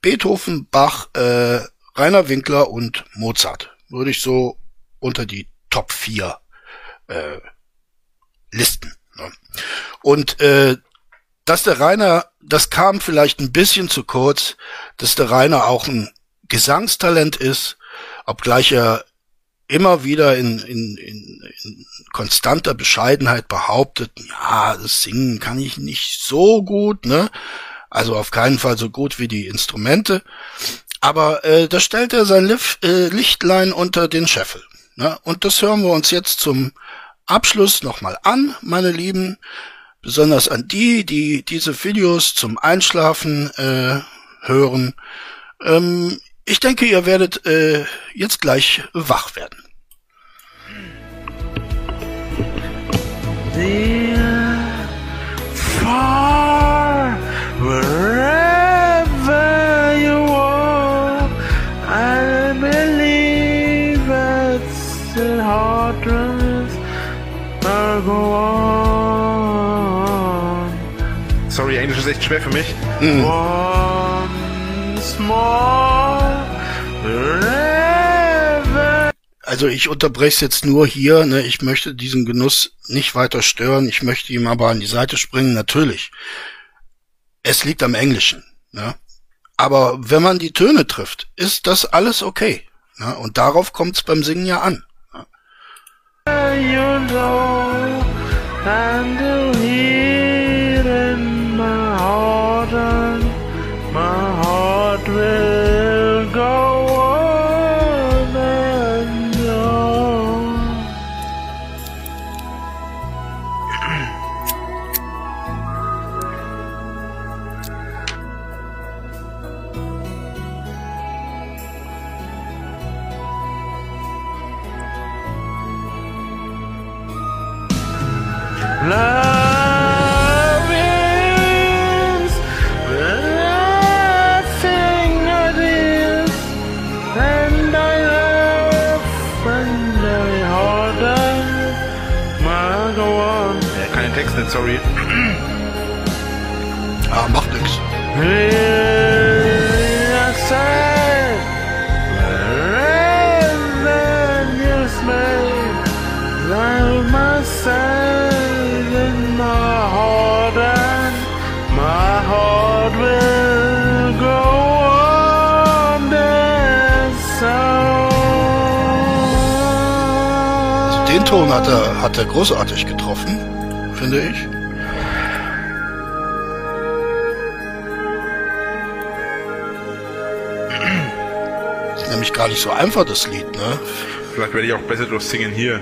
Beethoven, Bach, äh, Rainer Winkler und Mozart. Würde ich so unter die Top 4 äh, listen. Ne? Und äh, dass der Rainer, das kam vielleicht ein bisschen zu kurz, dass der Rainer auch ein Gesangstalent ist, obgleich er immer wieder in, in, in, in konstanter Bescheidenheit behauptet, ja, das Singen kann ich nicht so gut, ne? Also auf keinen Fall so gut wie die Instrumente. Aber äh, da stellt er sein Lif äh, Lichtlein unter den Scheffel. Ne? Und das hören wir uns jetzt zum Abschluss nochmal an, meine Lieben. Besonders an die, die diese Videos zum Einschlafen äh, hören. Ähm, ich denke, ihr werdet äh, jetzt gleich wach werden. Sorry, Englisch ist echt schwer für mich. Once more, Also ich unterbreche es jetzt nur hier. Ne? Ich möchte diesen Genuss nicht weiter stören. Ich möchte ihm aber an die Seite springen. Natürlich. Es liegt am Englischen. Ne? Aber wenn man die Töne trifft, ist das alles okay. Ne? Und darauf kommt es beim Singen ja an. You know, den Ton hat er, hat er großartig getroffen, finde ich. Ist nämlich gar nicht so einfach, das Lied, ne? Vielleicht werde ich auch besser durch Singen hier.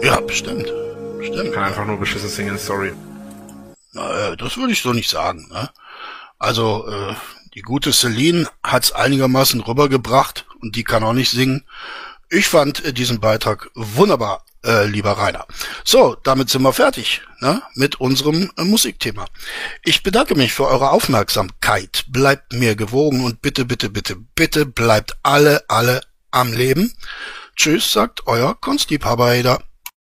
Ja, bestimmt. Bestimmt. Kann einfach nur beschissen singen, sorry. Na, äh, das würde ich so nicht sagen. Ne? Also, äh, die gute Celine hat's einigermaßen rübergebracht und die kann auch nicht singen. Ich fand äh, diesen Beitrag wunderbar, äh, lieber Rainer. So, damit sind wir fertig ne? mit unserem äh, Musikthema. Ich bedanke mich für eure Aufmerksamkeit. Bleibt mir gewogen und bitte, bitte, bitte, bitte bleibt alle, alle am Leben. Tschüss, sagt euer Kunstliebhaber.